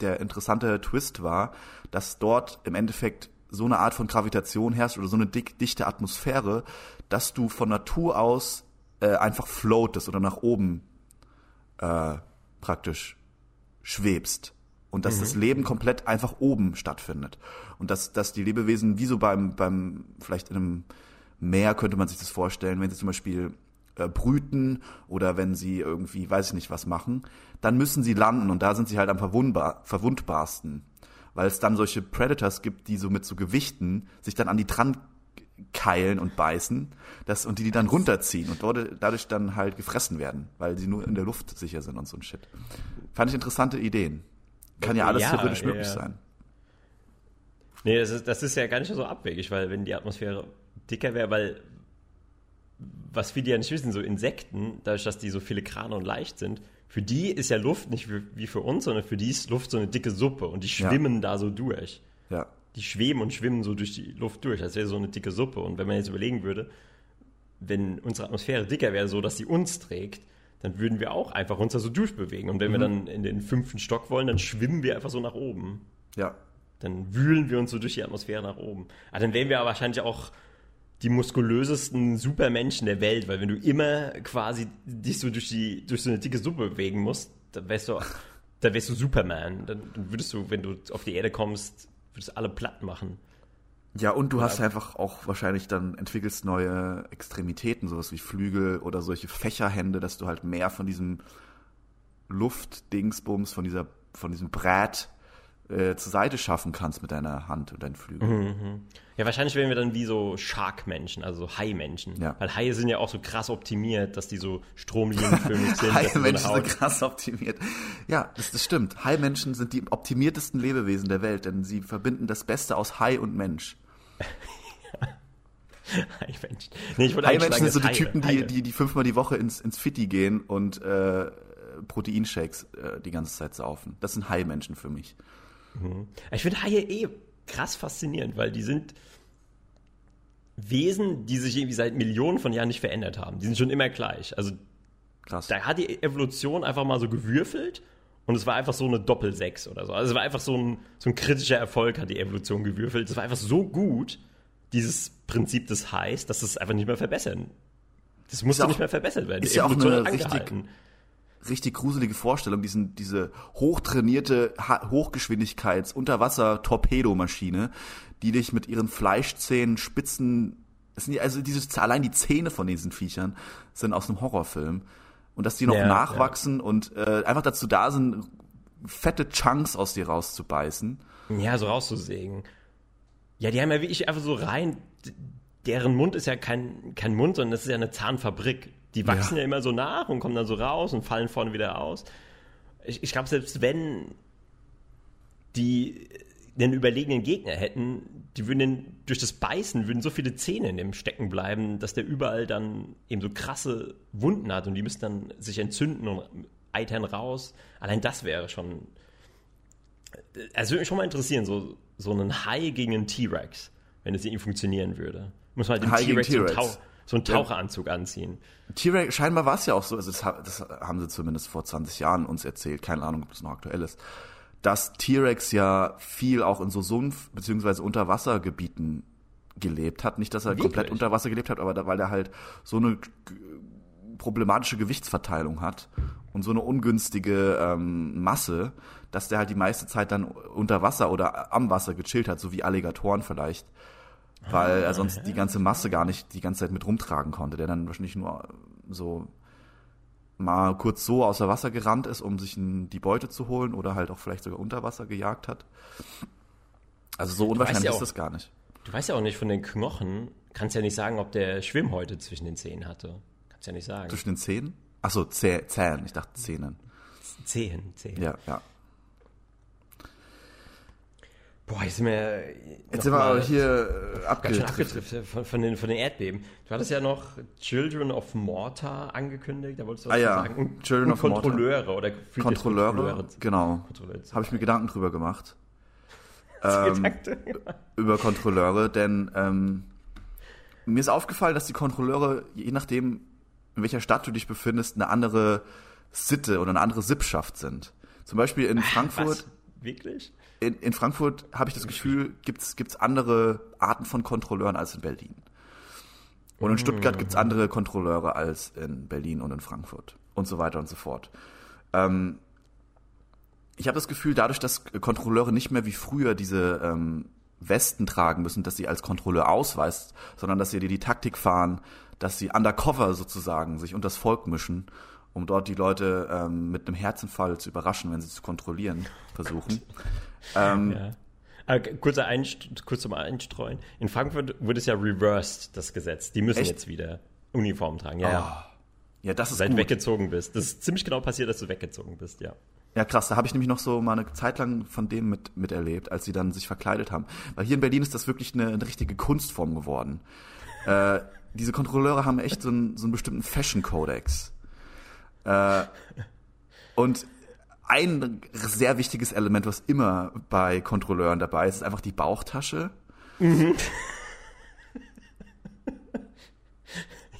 der interessante Twist war, dass dort im Endeffekt so eine Art von Gravitation herrscht oder so eine dick, dichte Atmosphäre, dass du von Natur aus äh, einfach floatest oder nach oben äh, praktisch schwebst und dass mhm. das Leben komplett einfach oben stattfindet und dass, dass die Lebewesen wie so beim, beim, vielleicht in einem Meer könnte man sich das vorstellen, wenn sie zum Beispiel äh, brüten oder wenn sie irgendwie, weiß ich nicht, was machen, dann müssen sie landen und da sind sie halt am verwundbar, verwundbarsten, weil es dann solche Predators gibt, die so mit so Gewichten sich dann an die dran keilen und beißen das, und die die dann runterziehen und dort, dadurch dann halt gefressen werden, weil sie nur in der Luft sicher sind und so ein Shit. Fand ich interessante Ideen. Kann ja alles ja, theoretisch ja, möglich sein. Nee, das ist, das ist ja gar nicht so abwegig, weil wenn die Atmosphäre dicker wäre, weil was viele ja nicht wissen, so Insekten, dadurch, dass die so filigrane und leicht sind, für die ist ja Luft nicht wie für uns, sondern für die ist Luft so eine dicke Suppe und die schwimmen da so durch. Ja die schweben und schwimmen so durch die Luft durch. Das wäre so eine dicke Suppe. Und wenn man jetzt überlegen würde, wenn unsere Atmosphäre dicker wäre, so dass sie uns trägt, dann würden wir auch einfach uns da so durchbewegen. Und wenn mhm. wir dann in den fünften Stock wollen, dann schwimmen wir einfach so nach oben. Ja. Dann wühlen wir uns so durch die Atmosphäre nach oben. Aber ah, dann wären wir aber wahrscheinlich auch die muskulösesten Supermenschen der Welt, weil wenn du immer quasi dich so durch, die, durch so eine dicke Suppe bewegen musst, dann wärst du, dann wärst du Superman. Dann würdest du, wenn du auf die Erde kommst, würdest alle platt machen. Ja, und du hast einfach auch wahrscheinlich dann entwickelst neue Extremitäten, sowas wie Flügel oder solche Fächerhände, dass du halt mehr von diesem Luftdingsbums, von dieser, von diesem Brät äh, zur Seite schaffen kannst mit deiner Hand und deinen Flügeln. Mhm. mhm. Ja, wahrscheinlich wären wir dann wie so Shark-Menschen, also Hai-Menschen. Ja. Weil Haie sind ja auch so krass optimiert, dass die so stromlinienförmig sind. Hai-Menschen so sind krass optimiert. Ja, das, das stimmt. Hai-Menschen sind die optimiertesten Lebewesen der Welt, denn sie verbinden das Beste aus Hai und Mensch. Hai-Menschen. Nee, Hai-Menschen sind so die Typen, die, die, die fünfmal die Woche ins, ins Fitti gehen und äh, Proteinshakes äh, die ganze Zeit saufen. Das sind Hai-Menschen für mich. Mhm. Ich finde Haie eh krass faszinierend, weil die sind Wesen, die sich irgendwie seit Millionen von Jahren nicht verändert haben. Die sind schon immer gleich. Also krass. da hat die Evolution einfach mal so gewürfelt und es war einfach so eine Doppel-Sechs oder so. Also es war einfach so ein, so ein kritischer Erfolg, hat die Evolution gewürfelt. Es war einfach so gut, dieses Prinzip des Highs, dass es einfach nicht mehr verbessern. Das musste nicht mehr verbessert werden. Ist ja auch eine richtig, richtig gruselige Vorstellung, diesen, diese hochtrainierte Hochgeschwindigkeits-Unterwasser-Torpedomaschine, die dich mit ihren Fleischzähnen, spitzen Sind, also diese, allein die Zähne von diesen Viechern sind aus einem Horrorfilm. Und dass die noch Ja, nachwachsen und äh, einfach dazu da sind, fette Chunks aus dir rauszubeißen. Ja, so rauszusägen. Ja, die haben ja wirklich einfach so rein, deren Mund ist ja kein, kein Mund, sondern das ist ja eine Zahnfabrik. Die wachsen ja. Ja. immer so nach und kommen dann so raus und fallen vorne wieder aus. Ich, ich glaube, selbst wenn die einen überlegenen Gegner hätten, die würden den, durch das Beißen würden so viele Zähne in dem stecken bleiben, dass der überall dann eben so krasse Wunden hat und die müssen dann sich entzünden und eitern raus. Allein das wäre schon. Also würde mich schon mal interessieren, so, so einen Hai gegen einen T-Rex, wenn es irgendwie funktionieren würde. Muss man halt gegen T-Rex so, einen Taucheranzug anziehen. T-Rex, scheinbar war es ja auch so, also das, das haben sie zumindest vor 20 Jahren uns erzählt, keine Ahnung, ob das noch aktuell ist, dass T-Rex ja viel auch in so Sumpf- bzw. Unterwassergebieten gelebt hat. Nicht, dass er Wirklich? komplett unter Wasser gelebt hat, aber da, weil er halt so eine problematische Gewichtsverteilung hat und so eine ungünstige ähm, Masse, dass der halt die meiste Zeit dann unter Wasser oder am Wasser gechillt hat, so wie Alligatoren vielleicht. Weil er sonst die ganze Masse gar nicht die ganze Zeit mit rumtragen konnte, der dann wahrscheinlich nur so mal kurz so außer Wasser gerannt ist, um sich die Beute zu holen oder halt auch vielleicht sogar unter Wasser gejagt hat. Also so unwahrscheinlich ja ist auch- das gar nicht. Du weißt ja auch nicht von den Knochen, kannst ja nicht sagen, ob der Schwimmhäute zwischen den Zähnen hatte. Kannst ja nicht sagen. Zwischen den Zähnen? Achso, Zäh Zähnen, ich dachte Zähnen. Zehen, Zehen. Ja, ja. Boah, jetzt sind wir. Jetzt sind wir aber hier äh, abgedriftet. abgetrifft von, von, den, von den Erdbeben. Du hattest ja noch Children of Mortar angekündigt, da wolltest du was Ah ja, sagen. Children of Mortar. Kontrolleure oder gefühlt jetzt Kontrolleure, genau. Kontrolleure zu Habe ich mir Gedanken drüber gemacht. Ähm, über Kontrolleure, denn ähm, mir ist aufgefallen, dass die Kontrolleure, je nachdem, in welcher Stadt du dich befindest, eine andere Sitte oder eine andere Sippschaft sind. Zum Beispiel in Frankfurt, Was? Wirklich? In, in Frankfurt habe ich das Gefühl, gibt's gibt's andere Arten von Kontrolleuren als in Berlin. Und in Stuttgart gibt's andere Kontrolleure als in Berlin und in Frankfurt und so weiter und so fort. Ähm, ich habe das Gefühl, dadurch, dass Kontrolleure nicht mehr wie früher diese ähm, Westen tragen müssen, dass sie als Kontrolleur ausweist, sondern dass sie die, die Taktik fahren, dass sie undercover sozusagen sich unters Volk mischen, um dort die Leute ähm, mit einem Herzinfall zu überraschen, wenn sie zu kontrollieren versuchen. ähm, Ja. Aber g- kurzer Einst kurz zum Einstreuen. In Frankfurt wurde es ja reversed, das Gesetz. Die müssen Echt? jetzt wieder Uniform tragen. Ja, ja. Ja, das ist Seit gut. weggezogen bist. Das ist ziemlich genau passiert, dass du weggezogen bist, ja. Ja, krass, da habe ich nämlich noch so mal eine Zeit lang von dem mit, miterlebt, als sie dann sich verkleidet haben. Weil hier in Berlin ist das wirklich eine, eine richtige Kunstform geworden. Äh, diese Kontrolleure haben echt so einen, so einen bestimmten Fashion-Kodex. Äh, und ein sehr wichtiges Element, was immer bei Kontrolleuren dabei ist, ist einfach die Bauchtasche.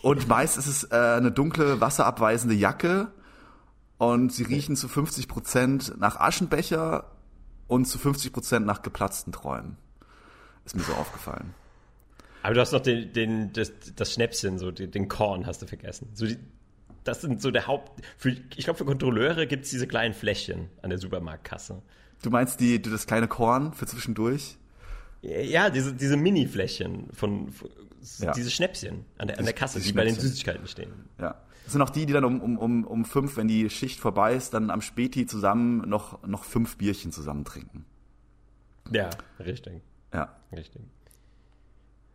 Und meist ist es äh, eine dunkle, wasserabweisende Jacke und sie riechen zu 50 Prozent nach Aschenbecher und zu 50 Prozent nach geplatzten Träumen. Ist mir so aufgefallen. Aber du hast noch den, den, das, das Schnäpschen, so den, den Korn hast du vergessen. So die, das sind so der Haupt. Für, ich glaube, für Kontrolleure gibt es diese kleinen Fläschchen an der Supermarktkasse. Du meinst die, das kleine Korn für zwischendurch? Ja, diese, diese Mini-Fläschchen von, von Ja. diese Schnäpschen an der, an der Kasse, diese die bei den. Süßigkeiten stehen. Ja. Das sind auch die, die dann um, um, um, um fünf, wenn die Schicht vorbei ist, dann am Späti zusammen noch, noch fünf Bierchen zusammen trinken. Ja, richtig. Ja. Richtig.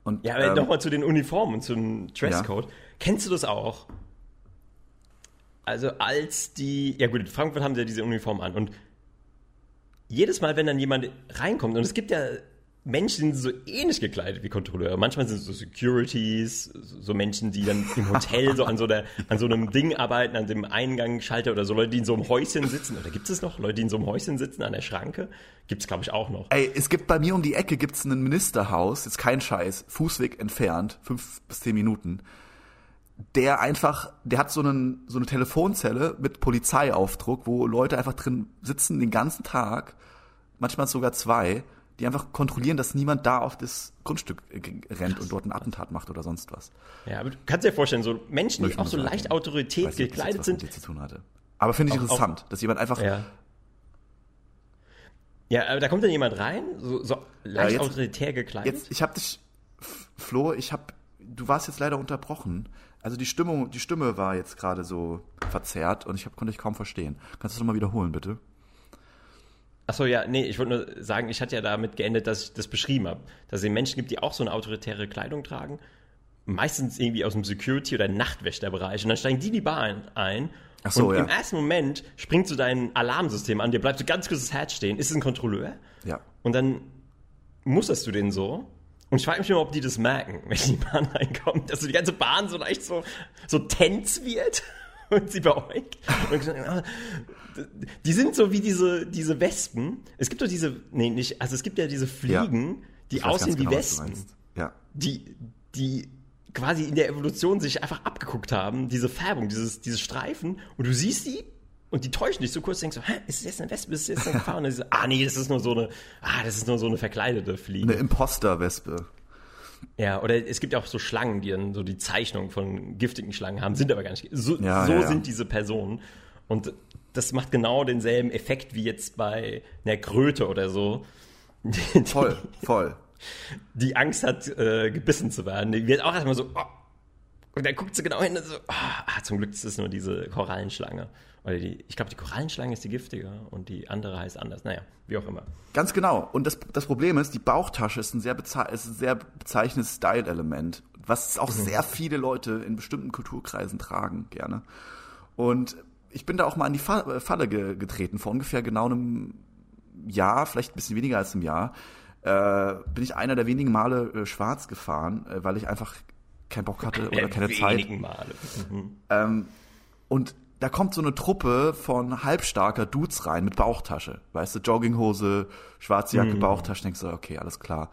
Und, Ja, aber ähm, nochmal zu den Uniformen und zum Dresscode. Kennst du das auch? Also als die, ja gut, in Frankfurt haben sie ja diese Uniform an und jedes Mal, wenn dann jemand reinkommt, und es gibt ja Menschen, die sind so ähnlich gekleidet wie Kontrolleure. Manchmal sind es so Securities, so Menschen, die dann im Hotel so an so, der, an so einem Ding arbeiten, an dem Eingangsschalter oder so Leute, die in so einem Häuschen sitzen. Oder gibt es noch Leute, die in so einem Häuschen sitzen an der Schranke? Gibt es, glaube ich, auch noch. Ey, es gibt bei mir um die Ecke gibt's ein Ministerhaus, ist kein Scheiß, Fußweg entfernt, fünf bis zehn Minuten. Der einfach, der hat so, einen, so eine Telefonzelle mit Polizeiaufdruck, wo Leute einfach drin sitzen den ganzen Tag, manchmal sogar zwei, die einfach kontrollieren, dass niemand da auf das Grundstück äh, rennt und dort ein Attentat macht oder sonst was. Ja, aber du kannst dir vorstellen, so Menschen, die auch so leicht Ich Autorität nicht, das gekleidet was sind. zu tun hatte. Aber finde ich Auch- interessant, dass jemand einfach Ja. Ja, aber da kommt dann jemand rein, so, so leicht jetzt- autoritär gekleidet. Jetzt, ich habe dich, Flo, ich habe du warst jetzt leider unterbrochen. Also die Stimmung, die Stimme war jetzt gerade so verzerrt und ich hab, konnte ich kaum verstehen. Kannst du das nochmal wiederholen, bitte? Achso, ja, nee, ich wollte nur sagen, ich hatte ja damit geendet, dass ich das beschrieben habe. Dass es Menschen gibt, die auch so eine autoritäre Kleidung tragen. Meistens irgendwie aus dem Security- oder Nachtwächterbereich. Und dann steigen die die Bar ein. Ach so, und ja. im ersten Moment springt so dein Alarmsystem an, dir bleibt so ganz kurz das Herz stehen. Ist es ein Kontrolleur? Ja. Und dann musterst du den so. Und ich frage mich immer, ob die das merken, wenn die Bahn reinkommt, dass so die ganze Bahn so leicht so, so tens wird. Und sie bei euch. Und die sind so wie diese, diese Wespen. Es gibt doch diese, nee, nicht, also es gibt ja diese Fliegen, ja. die aussehen wie genau, Wespen. Ja. Die, die quasi in der Evolution sich einfach abgeguckt haben, diese Färbung, dieses, diese Streifen, und du siehst die und die täuschen dich so kurz, denkst du, hä, ist es jetzt eine Wespe, ist es jetzt eine Gefahr? Und dann so, ah nee, das ist nur so eine, ah, das ist nur so eine verkleidete Fliege. Eine Imposter-Wespe. Ja, oder es gibt ja auch so Schlangen, die dann so die Zeichnung von giftigen Schlangen haben, sind aber gar nicht. So, ja, so ja, ja. sind diese Personen. Und das macht genau denselben Effekt wie jetzt bei einer Kröte oder so. Die, voll, voll. Die Angst hat, äh, gebissen zu werden. Die wird auch erstmal so, oh. Und dann guckt sie genau hin und so, oh, ah, zum Glück ist es nur diese Korallenschlange. Oder die, ich glaube, die Korallenschlange ist die giftige und die andere heißt anders. Naja, wie auch immer. Ganz genau. Und das, das Problem ist, die Bauchtasche ist ein sehr, beze ist ein sehr bezeichnendes Style-Element, was auch mhm. sehr viele Leute in bestimmten Kulturkreisen tragen, gerne. Und ich bin da auch mal in die äh, Falle getreten, vor ungefähr genau einem Jahr, vielleicht ein bisschen weniger als einem Jahr, äh, bin ich einer der wenigen Male äh, schwarz gefahren, äh, weil ich einfach keinen Bock hatte oder keine Zeit. Male. Mhm. Ähm, und da kommt so eine Truppe von halbstarker Dudes rein mit Bauchtasche. Weißt du, Jogginghose, schwarze Jacke, mhm. Bauchtasche. Denkst du, okay, alles klar.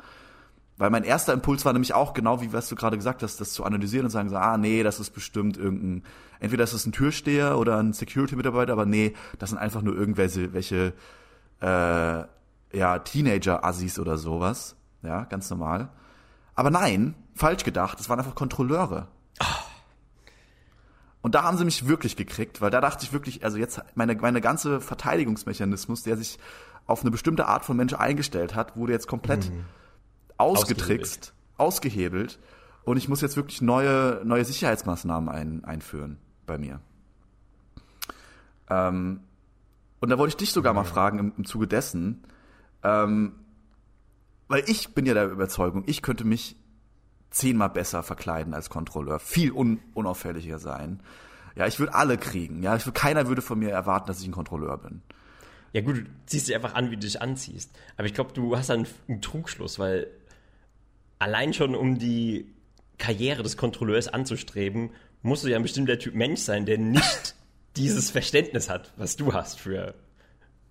Weil mein erster Impuls war nämlich auch genau, wie was du gerade gesagt hast, das zu analysieren und sagen so, ah nee, das ist bestimmt irgendein, entweder das ist ein Türsteher oder ein Security-Mitarbeiter, aber nee, das sind einfach nur irgendwelche welche, äh, ja, Teenager-Assis oder sowas. Ja, ganz normal. Aber nein, falsch gedacht, das waren einfach Kontrolleure. Oh. Und da haben sie mich wirklich gekriegt, weil da dachte ich wirklich, also jetzt meine, meine ganze Verteidigungsmechanismus, der sich auf eine bestimmte Art von Mensch eingestellt hat, wurde jetzt komplett mhm. ausgetrickst, ausgehebelt. ausgehebelt. Und ich muss jetzt wirklich neue, neue Sicherheitsmaßnahmen ein, einführen bei mir. Ähm, und da wollte ich dich sogar mhm. mal fragen im, im Zuge dessen, ähm, weil ich bin ja der Überzeugung, ich könnte mich zehnmal besser verkleiden als Kontrolleur, viel un unauffälliger sein. Ja, ich würde alle kriegen. Ja, ich würde, keiner würde von mir erwarten, dass ich ein Kontrolleur bin. Ja gut, du ziehst dich einfach an, wie du dich anziehst. Aber ich glaube, du hast dann einen Trugschluss, weil allein schon um die Karriere des Kontrolleurs anzustreben, musst du ja ein bestimmter Typ Mensch sein, der nicht dieses Verständnis hat, was du hast für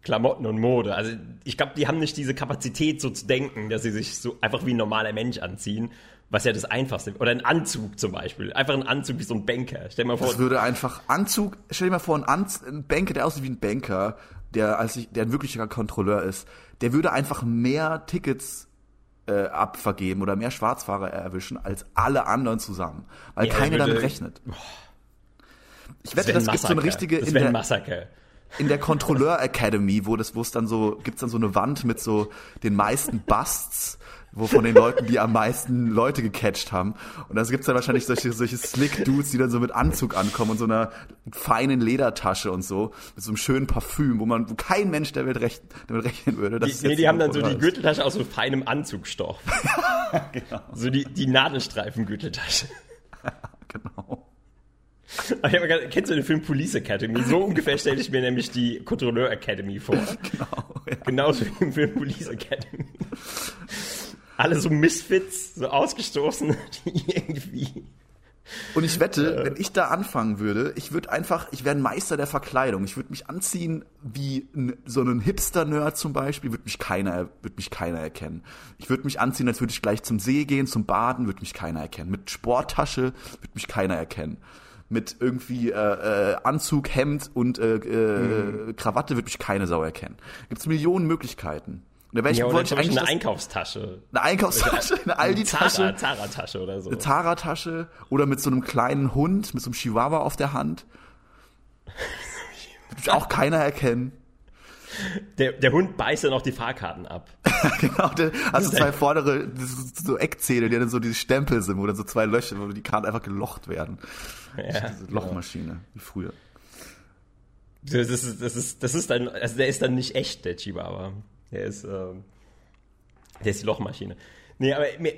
Klamotten und Mode. Also ich glaube, die haben nicht diese Kapazität, so zu denken, dass sie sich so einfach wie ein normaler Mensch anziehen, was ja das Einfachste. Oder ein Anzug zum Beispiel. Einfach ein Anzug wie so ein Banker. Stell dir mal vor. Das würde einfach Anzug, stell dir mal vor, ein, Anz ein Banker, der aussieht wie ein Banker, der als ich, der ein wirklicher Kontrolleur ist, der würde einfach mehr Tickets äh, abvergeben oder mehr Schwarzfahrer erwischen als alle anderen zusammen. Weil ja, keiner würde, damit rechnet. Ich wette, das, das gibt so eine richtige. Das wäre ein Massaker in der Kontrolleur Academy, wo das, wo es dann so, gibt's dann so eine Wand mit so den meisten Busts wo von den Leuten, die am meisten Leute gecatcht haben. Und da gibt's dann wahrscheinlich solche, solche Slick-Dudes, die dann so mit Anzug ankommen und so einer feinen Ledertasche und so, mit so einem schönen Parfüm, wo man, wo kein Mensch damit, recht, damit rechnen würde. Die, nee, die haben dann so die Gürteltasche aus so feinem Anzugstoff. genau. So die, die Nadelstreifen-Gürteltasche. genau. Kennst du den Film Police Academy? So ungefähr stelle ich mir nämlich die Kontrolleur Academy vor. Genau. Ja. Genauso wie im Film Police Academy alle so Misfits, so ausgestoßen, die irgendwie. Und ich wette, äh, wenn ich da anfangen würde, ich würde einfach, ich wäre ein Meister der Verkleidung. Ich würde mich anziehen wie so ein Hipster-Nerd zum Beispiel, würde mich keiner, würde mich keiner erkennen. Ich würde mich anziehen, als würde ich gleich zum See gehen, zum Baden, würde mich keiner erkennen. Mit Sporttasche würde mich keiner erkennen. Mit irgendwie äh, äh, Anzug, Hemd und äh, äh, mhm. Krawatte wird mich keine Sau erkennen. Gibt es Millionen Möglichkeiten. Da wäre ich, ja, wollte ich eigentlich eine Einkaufstasche. Eine Einkaufstasche, eine Aldi-Tasche. Zara-Tasche oder so. Eine Zara-Tasche oder mit so einem kleinen Hund, mit so einem Chihuahua auf der Hand. Würde auch keiner erkennen. Der, der Hund beißt dann auch die Fahrkarten ab. genau, der hat so zwei vordere so Eckzähne, die dann so diese Stempel sind, wo dann so zwei Löcher, wo die Karten einfach gelocht werden. Ja, diese Lochmaschine, wie früher. Das ist, das ist, das ist dann, also der ist dann nicht echt, der Chihuahua. Der ist, ähm, der ist die Lochmaschine. Nee, aber mir,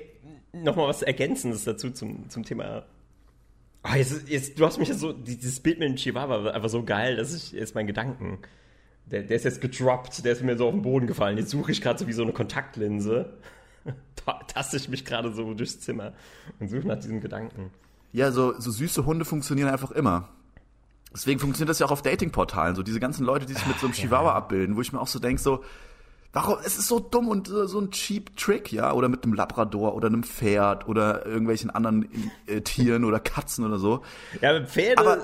noch mal was Ergänzendes dazu zum, zum Thema. Oh, jetzt, jetzt, du hast mich ja so, dieses Bild mit dem Chihuahua war einfach so geil, dass ich jetzt meinen Gedanken, der, der ist jetzt gedroppt, der ist mir so auf den Boden gefallen. Jetzt suche ich gerade so wie so eine Kontaktlinse, taste ich mich gerade so durchs Zimmer und suche nach diesem Gedanken. Ja, so, so süße Hunde funktionieren einfach immer. Deswegen funktioniert das ja auch auf Datingportalen, so diese ganzen Leute, die sich mit so einem Chihuahua ja. abbilden, wo ich mir auch so denke, so, warum, es ist so dumm und äh, so ein cheap Trick, ja, oder mit einem Labrador oder einem Pferd oder irgendwelchen anderen äh, Tieren oder Katzen oder so. Ja, mit Pferde, Aber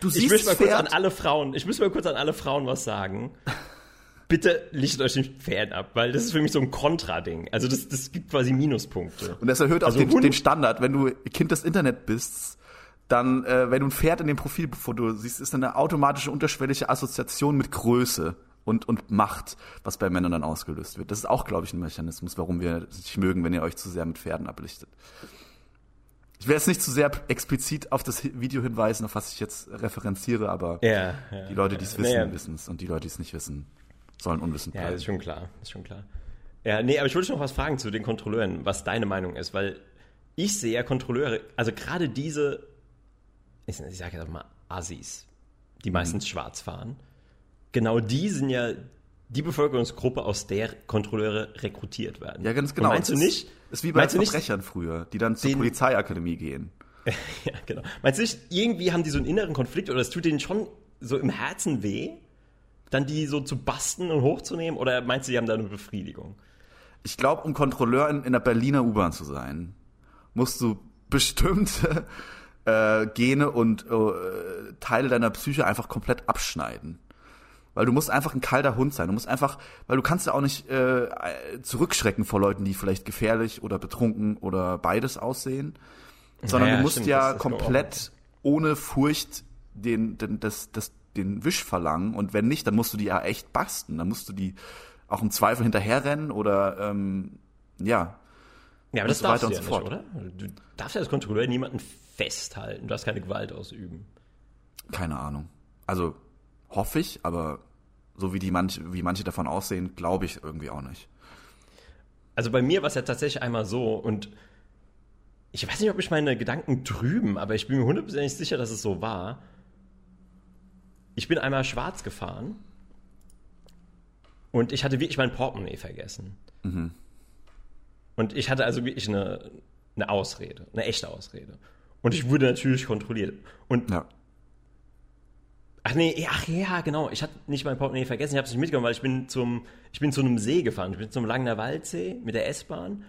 du siehst ich möchte mal Pferd, kurz an alle Frauen, ich muss mal kurz an alle Frauen was sagen. Bitte lichtet euch nicht Pferd ab, weil das ist für mich so ein Kontra-Ding. Also das, das gibt quasi Minuspunkte. Und das erhöht auch also den, den Standard, wenn du Kind des Internet bist, dann, äh, wenn du ein Pferd in dem Profilfoto siehst, ist dann eine automatische unterschwellige Assoziation mit Größe und, und Macht, was bei Männern dann ausgelöst wird. Das ist auch, glaube ich, ein Mechanismus, warum wir es nicht mögen, wenn ihr euch zu sehr mit Pferden ablichtet. Ich will jetzt nicht zu sehr explizit auf das Video hinweisen, auf was ich jetzt referenziere, aber ja, ja, die Leute, die es wissen, naja. wissen es und die Leute, die es nicht wissen, sollen unwissend bleiben. Ja, ist schon klar, ist schon klar. Ja, nee, aber ich wollte noch was fragen zu den Kontrolleuren, was deine Meinung ist, weil ich sehe ja Kontrolleure, also gerade diese ich, ich sage jetzt mal Assis, die mhm. meistens mhm. schwarz fahren, genau die sind ja die Bevölkerungsgruppe, aus der Kontrolleure rekrutiert werden. Ja, ganz genau. Und meinst du nicht? Ist wie bei Verbrechern nicht, früher, die dann zur Polizeiakademie gehen. ja, genau. Meinst du nicht, irgendwie haben die so einen inneren Konflikt oder es tut denen schon so im Herzen weh, dann die so zu basten und hochzunehmen? Oder meinst du, die haben da eine Befriedigung? Ich glaube, um Kontrolleur in, in der Berliner U-Bahn zu sein, musst du bestimmte äh, Gene und äh, Teile deiner Psyche einfach komplett abschneiden. Weil du musst einfach ein kalter Hund sein. Du musst einfach, weil du kannst ja auch nicht äh, zurückschrecken vor Leuten, die vielleicht gefährlich oder betrunken oder beides aussehen. Sondern naja, du musst stimmt, ja komplett ohne Furcht den, den, das, das, den Wisch verlangen. Und wenn nicht, dann musst du die ja echt basten. Dann musst du die auch im Zweifel hinterherrennen oder ähm, ja. Ja, aber das so darfst du ja nicht, oder? Du darfst ja als Kontrolleur niemanden festhalten. Du hast keine Gewalt ausüben. Keine Ahnung. Also hoffe ich, aber so wie die manche, wie manche davon aussehen, glaube ich irgendwie auch nicht. Also bei mir war es ja tatsächlich einmal so und ich weiß nicht, ob ich meine Gedanken trüben, aber ich bin mir hundertprozentig sicher, dass es so war. Ich bin einmal schwarz gefahren und ich hatte wirklich mein Portemonnaie vergessen. Mhm. Und ich hatte also wirklich eine, eine Ausrede, eine echte Ausrede. Und ich wurde natürlich kontrolliert. Und ja. Ach nee, ach ja, genau. Ich hatte nicht mein Portemonnaie vergessen. Ich habe es nicht mitgenommen, weil ich bin zum, ich bin zu einem See gefahren. Ich bin zum Langener Waldsee mit der S-Bahn.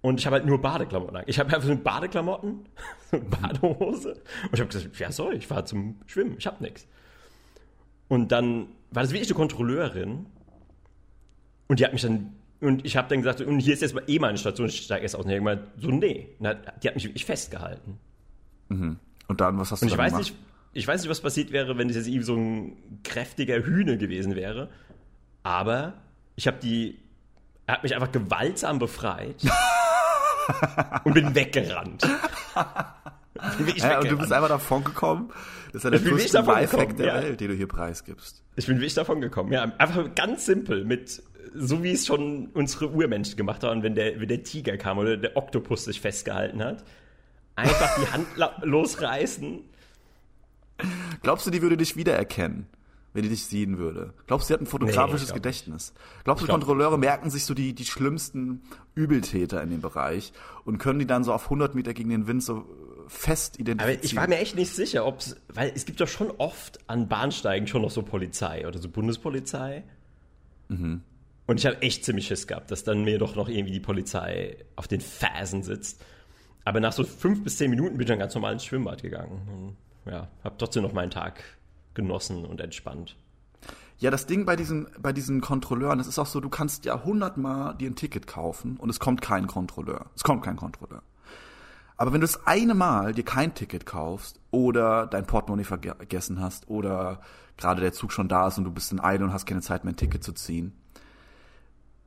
Und ich habe halt nur Badeklamotten. Ich habe einfach so Badeklamotten, so eine Badehose. Und ich habe gesagt, ja sorry, ich fahre zum Schwimmen. Ich habe nichts. Und dann war das wirklich eine Kontrolleurin. Und die hat mich dann, und ich habe dann gesagt, und hier ist jetzt mal eh meine Station. Ich steige erst aus. Und habe so, nee. die hat mich wirklich festgehalten. Mhm. Und dann, was hast du und ich dann weiß gemacht? Nicht, ich weiß nicht, was passiert wäre, wenn es jetzt irgendwie so ein kräftiger Hühne gewesen wäre. Aber ich habe die, er hat mich einfach gewaltsam befreit und bin weggerannt. bin ja, weggerannt. und du bist einfach davon gekommen. Das ist ja der größte Lifehack der ja. Welt, den du hier preisgibst. Ich bin wirklich davon gekommen. Ja, einfach ganz simpel mit so wie es schon unsere Urmenschen gemacht haben, wenn der, wenn der Tiger kam oder der Oktopus sich festgehalten hat einfach die Hand losreißen. Glaubst du, die würde dich wiedererkennen, wenn die dich sehen würde? Glaubst du, sie hat ein fotografisches nee, Gedächtnis? Glaubst du, glaub, Kontrolleure merken sich so die, die schlimmsten Übeltäter in dem Bereich und können die dann so auf 100 Meter gegen den Wind so fest identifizieren? Aber ich war mir echt nicht sicher, ob weil es gibt doch schon oft an Bahnsteigen schon noch so Polizei oder so Bundespolizei. Mhm. Und ich habe echt ziemlich Schiss gehabt, dass dann mir doch noch irgendwie die Polizei auf den Fersen sitzt. Aber nach so fünf bis zehn Minuten bin ich dann ganz normal ins Schwimmbad gegangen. Ja, habe trotzdem noch meinen Tag genossen und entspannt. Ja, das Ding bei diesen, bei diesen Kontrolleuren, das ist auch so, du kannst ja hundertmal dir ein Ticket kaufen und es kommt kein Kontrolleur. Es kommt kein Kontrolleur. Aber wenn du das eine Mal dir kein Ticket kaufst oder dein Portemonnaie vergessen hast oder gerade der Zug schon da ist und du bist in Eile und hast keine Zeit mehr ein Ticket zu ziehen,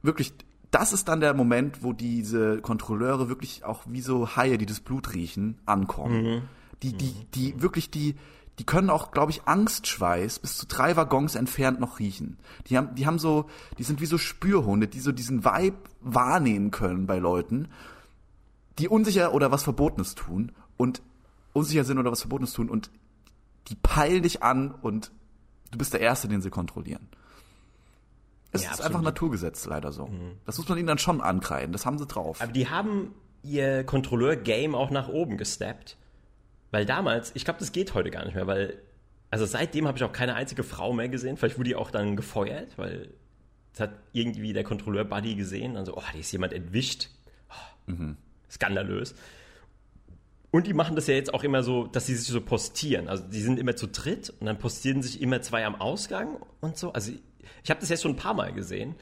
wirklich das ist dann der Moment, wo diese Kontrolleure wirklich auch wie so Haie, die das Blut riechen, ankommen. Mhm. Die, die, die wirklich die, die können auch, glaube ich, Angstschweiß bis zu drei Waggons entfernt noch riechen. Die haben, die haben so, die sind wie so Spürhunde, die so diesen Vibe wahrnehmen können bei Leuten, die unsicher oder was Verbotenes tun und unsicher sind oder was Verbotenes tun und die peilen dich an und du bist der Erste, den sie kontrollieren. Es ja, ist absolut. einfach Naturgesetz leider so. Mhm. Das muss man ihnen dann schon ankreiden. Das haben sie drauf. Aber die haben ihr Kontrolleur-Game auch nach oben gesteppt. Weil damals, ich glaube, das geht heute gar nicht mehr, weil, also seitdem habe ich auch keine einzige Frau mehr gesehen. Vielleicht wurde die auch dann gefeuert, weil es hat irgendwie der Kontrolleur Buddy gesehen. Also, oh, die ist jemand entwischt. Oh, mhm. Skandalös. Und die machen das ja jetzt auch immer so, dass sie sich so postieren. Also die sind immer zu dritt und dann postieren sich immer zwei am Ausgang und so. Also ich habe das jetzt schon ein paar Mal gesehen,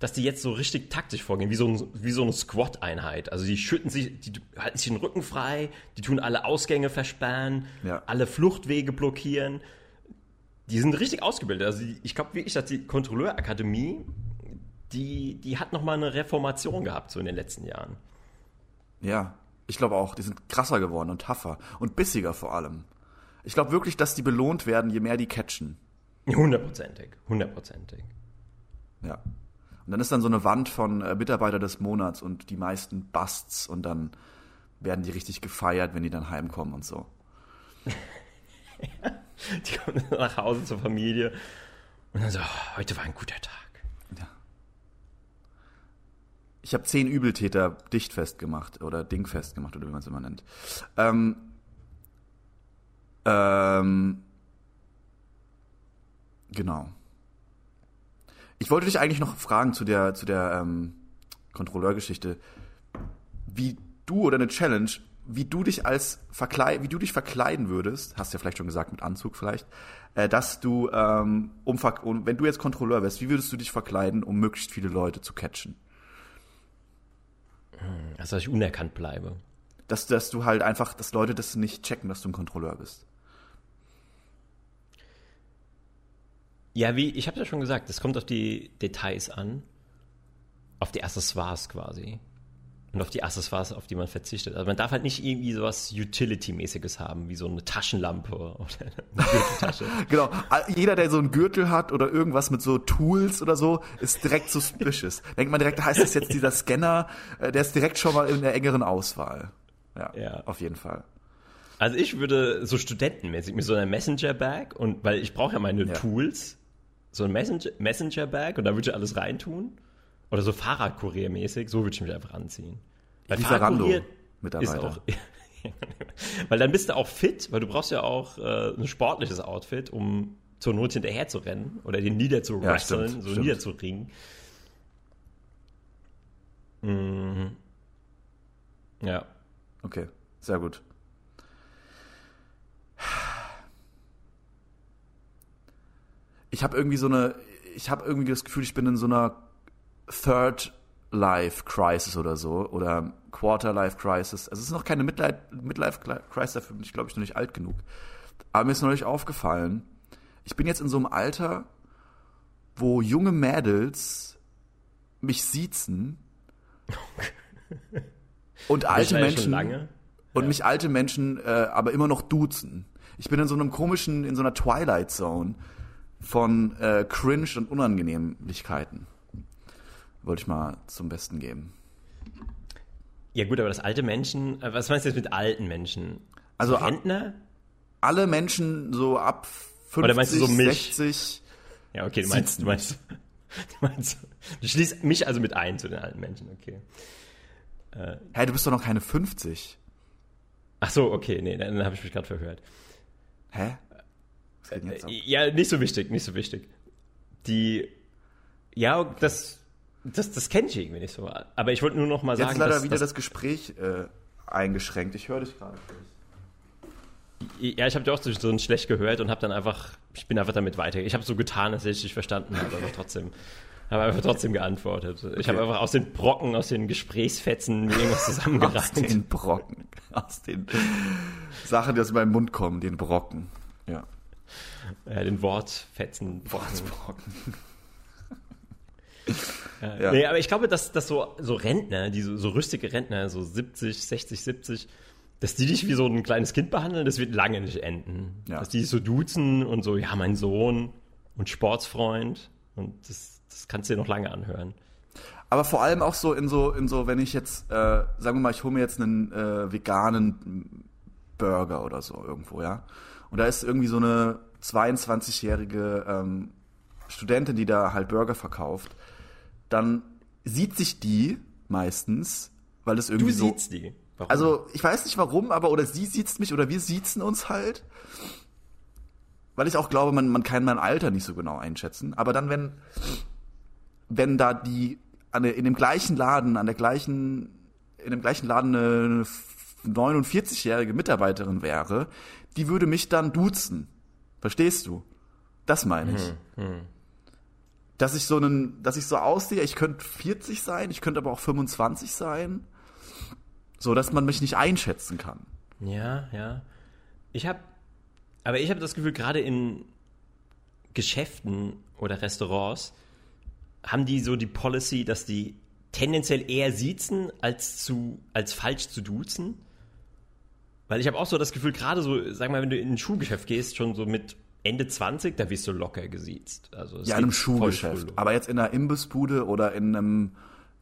dass die jetzt so richtig taktisch vorgehen, wie so, ein, wie so eine Squat-Einheit. Also die schütten sich, die halten sich den Rücken frei, die tun alle Ausgänge versperren, ja. alle Fluchtwege blockieren. Die sind richtig ausgebildet. Also ich glaube wirklich, dass die Kontrolleurakademie, die, die hat nochmal eine Reformation gehabt, so in den letzten Jahren. Ja, ich glaube auch, die sind krasser geworden und tougher und bissiger vor allem. Ich glaube wirklich, dass die belohnt werden, je mehr die catchen. Hundertprozentig, hundertprozentig. Ja. Und dann ist dann so eine Wand von äh, Mitarbeiter des Monats und die meisten Busts und dann werden die richtig gefeiert, wenn die dann heimkommen und so. die kommen nach Hause zur Familie und dann so, oh, heute war ein guter Tag. Ja. Ich habe zehn Übeltäter dichtfest gemacht oder dingfest gemacht oder wie man es immer nennt. Ähm, ähm, Genau. Ich wollte dich eigentlich noch fragen zu der, zu der ähm, Kontrolleurgeschichte, wie du oder eine Challenge, wie du dich als Verkleid, wie du dich verkleiden würdest, hast ja vielleicht schon gesagt mit Anzug vielleicht, äh, dass du, ähm, um, um, wenn du jetzt Kontrolleur wärst, wie würdest du dich verkleiden, um möglichst viele Leute zu catchen? Also, dass ich unerkannt bleibe. Dass, dass du halt einfach, dass Leute das nicht checken, dass du ein Kontrolleur bist. Ja, wie, ich habe ja schon gesagt, es kommt auf die Details an. Auf die Accessoires quasi. Und auf die Accessoires, auf die man verzichtet. Also man darf halt nicht irgendwie sowas Utility-mäßiges haben, wie so eine Taschenlampe oder eine Gürteltasche. genau. Jeder, der so einen Gürtel hat oder irgendwas mit so Tools oder so, ist direkt suspicious. Denkt man direkt, da heißt das jetzt dieser Scanner, äh, der ist direkt schon mal in der engeren Auswahl. Ja, ja. auf jeden Fall. Also ich würde so studentenmäßig mit so einer Messenger-Bag und weil ich brauche ja meine ja. Tools so ein Messenger, Messenger-Bag und da würde ich alles reintun. Oder so Fahrradkurier-mäßig, so würde ich mich einfach anziehen. Weil Lieferando Mitarbeiter. Auch, weil dann bist du auch fit, weil du brauchst ja auch äh, ein sportliches Outfit, um zur Not hinterher zu rennen oder den niederzuwresteln, ja, stimmt, so stimmt. niederzuringen. Mhm. Ja. Okay, sehr gut. Ich habe irgendwie so eine, ich habe irgendwie das Gefühl, ich bin in so einer Third Life Crisis oder so oder Quarter Life Crisis. Also es ist noch keine Midlife, Midlife Crisis, dafür bin ich glaube ich noch nicht alt genug. Aber mir ist neulich aufgefallen, ich bin jetzt in so einem Alter, wo junge Mädels mich siezen und alte Menschen und ja. mich alte Menschen äh, aber immer noch duzen. Ich bin in so einem komischen, in so einer Twilight Zone von äh, Cringe und Unangenehmlichkeiten. Wollte ich mal zum Besten geben. Ja gut, aber das alte Menschen, äh, was meinst du jetzt mit alten Menschen? Also Rentner? Alle Menschen so ab 50, Oder meinst du so mich? 60. Ja, okay, du meinst, du meinst, du meinst, du schließt mich also mit ein zu den alten Menschen, okay. Äh, hey, du bist doch noch keine 50. Ach so, okay, nee, dann habe ich mich gerade verhört. Hä? Ja, nicht so wichtig, nicht so wichtig. Die, ja, das, das, das kenne ich irgendwie nicht so. Aber ich wollte nur noch mal sagen, Jetzt ist leider dass, wieder dass, das Gespräch äh, eingeschränkt. Ich höre dich gerade. Ja, ich habe dir auch so schlecht gehört und habe dann einfach, ich bin einfach damit weiter. Ich habe so getan, als ich dich verstanden habe, aber trotzdem, habe einfach trotzdem geantwortet. Okay. Ich habe einfach aus den Brocken, aus den Gesprächsfetzen mir irgendwas zusammengereicht. aus den Brocken, aus den Sachen, die aus meinem Mund kommen, den Brocken. Ja äh, den Wortfetzen. Wortbrocken. ja. Nee, aber ich glaube, dass, dass so, so Rentner, die so, so rüstige Rentner, so 70, 60, 70, dass die dich wie so ein kleines Kind behandeln, das wird lange nicht enden. Ja. Dass die dich so duzen und so, ja, mein Sohn und Sportsfreund. Und das, das kannst du dir noch lange anhören. Aber vor allem auch so in so, in so, wenn ich jetzt, äh, sagen wir mal, ich hole mir jetzt einen äh, veganen Burger oder so irgendwo, ja. Und da ist irgendwie so eine 22-jährige ähm, Studentin, die da halt Burger verkauft. Dann sieht sich die meistens, weil es irgendwie du so. Du siehst die. Warum? Also ich weiß nicht warum, aber oder sie sieht mich oder wir siezen uns halt. Weil ich auch glaube, man, man kann mein Alter nicht so genau einschätzen. Aber dann, wenn, wenn da die an der, in dem gleichen Laden, an der gleichen, in dem gleichen Laden eine 49-jährige Mitarbeiterin wäre, die würde mich dann duzen. Verstehst du? Das meine ich. Hm, hm. Dass ich so einen, dass ich so aussehe, ich könnte 40 sein, ich könnte aber auch 25 sein so dass man mich nicht einschätzen kann. Ja, ja. Ich habe, aber ich habe das Gefühl, gerade in Geschäften oder Restaurants haben die so die Policy, dass die tendenziell eher siezen, als zu, als falsch zu duzen. Weil ich habe auch so das Gefühl, gerade so, sag mal, wenn du in ein Schuhgeschäft gehst, schon so mit Ende 20, da wirst du locker gesiezt. Also ja, in einem Schuhgeschäft. Aber jetzt in einer Imbissbude oder in einem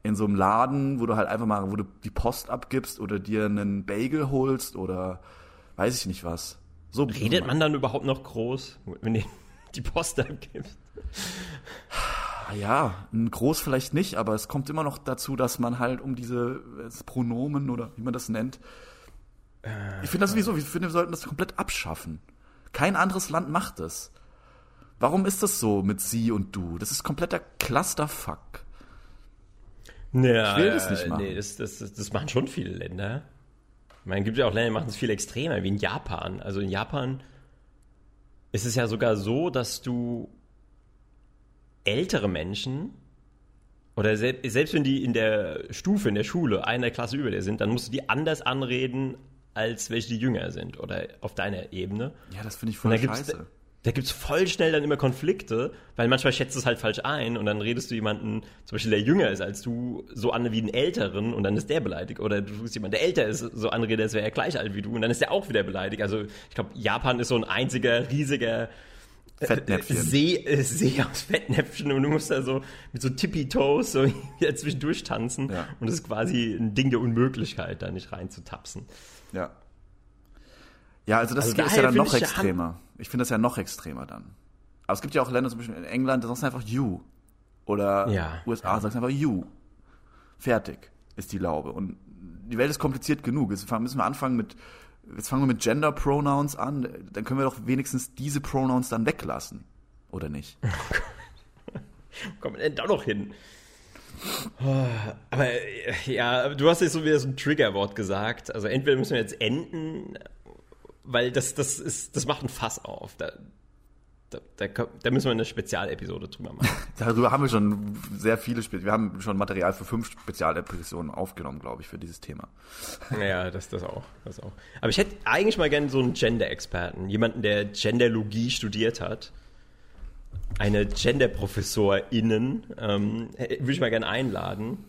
in so einem Laden, wo du halt einfach mal, wo du die Post abgibst oder dir einen Bagel holst oder weiß ich nicht was. So Redet man dann überhaupt noch groß, wenn du die Post abgibst? Ja, groß vielleicht nicht, aber es kommt immer noch dazu, dass man halt um diese Pronomen oder wie man das nennt. Äh, ich finde das sowieso, ich finde, wir sollten das komplett abschaffen. Kein anderes Land macht das. Warum ist das so mit sie und du? Das ist kompletter Clusterfuck. Ja, ich will das nicht machen. Nee, das, das, das machen schon viele Länder. Ich meine, es gibt ja auch Länder, die machen es viel extremer, wie in Japan. Also in Japan ist es ja sogar so, dass du ältere Menschen oder selbst wenn die in der Stufe, in der Schule, einer Klasse über dir sind, dann musst du die anders anreden, als welche die jünger sind oder auf deiner Ebene. Ja, das finde ich voll scheiße da gibt es voll schnell dann immer Konflikte, weil manchmal schätzt es halt falsch ein und dann redest du jemanden, zum Beispiel der jünger ist als du, so an wie einen Älteren und dann ist der beleidigt. Oder du tust jemanden, der älter ist, so anredet, als wäre er gleich alt wie du und dann ist der auch wieder beleidigt. Also ich glaube, Japan ist so ein einziger, riesiger äh, Fettnäpfchen. See, äh, See aus Fettnäpfchen und du musst da so mit so Tippy-Toes so zwischendurch tanzen ja. und das ist quasi ein Ding der Unmöglichkeit, da nicht reinzutapsen. Ja. Ja, also das also ist ja dann noch extremer. Ich finde das ja noch extremer dann. Aber es gibt ja auch Länder, zum Beispiel in England, da sagst du einfach you. Oder ja, USA sagst du einfach you. Fertig ist die Laube. Und die Welt ist kompliziert genug. Jetzt müssen wir anfangen mit, jetzt fangen wir mit Gender Pronouns an. Dann können wir doch wenigstens diese Pronouns dann weglassen. Oder nicht? Kommen wir denn da noch hin? Aber ja, du hast jetzt so wieder so ein Triggerwort gesagt. Also entweder müssen wir jetzt enden weil das, das, ist, das macht ein Fass auf. Da, da, da, da müssen wir eine Spezialepisode drüber machen. Darüber haben wir schon sehr viele, Spe wir haben schon Material für fünf Spezialepisoden aufgenommen, glaube ich, für dieses Thema. Ja, das, das auch, das auch. Aber ich hätte eigentlich mal gerne so einen Gender-Experten, jemanden, der Genderlogie studiert hat. Eine Gender-ProfessorInnen, ähm, würde ich mal gerne einladen.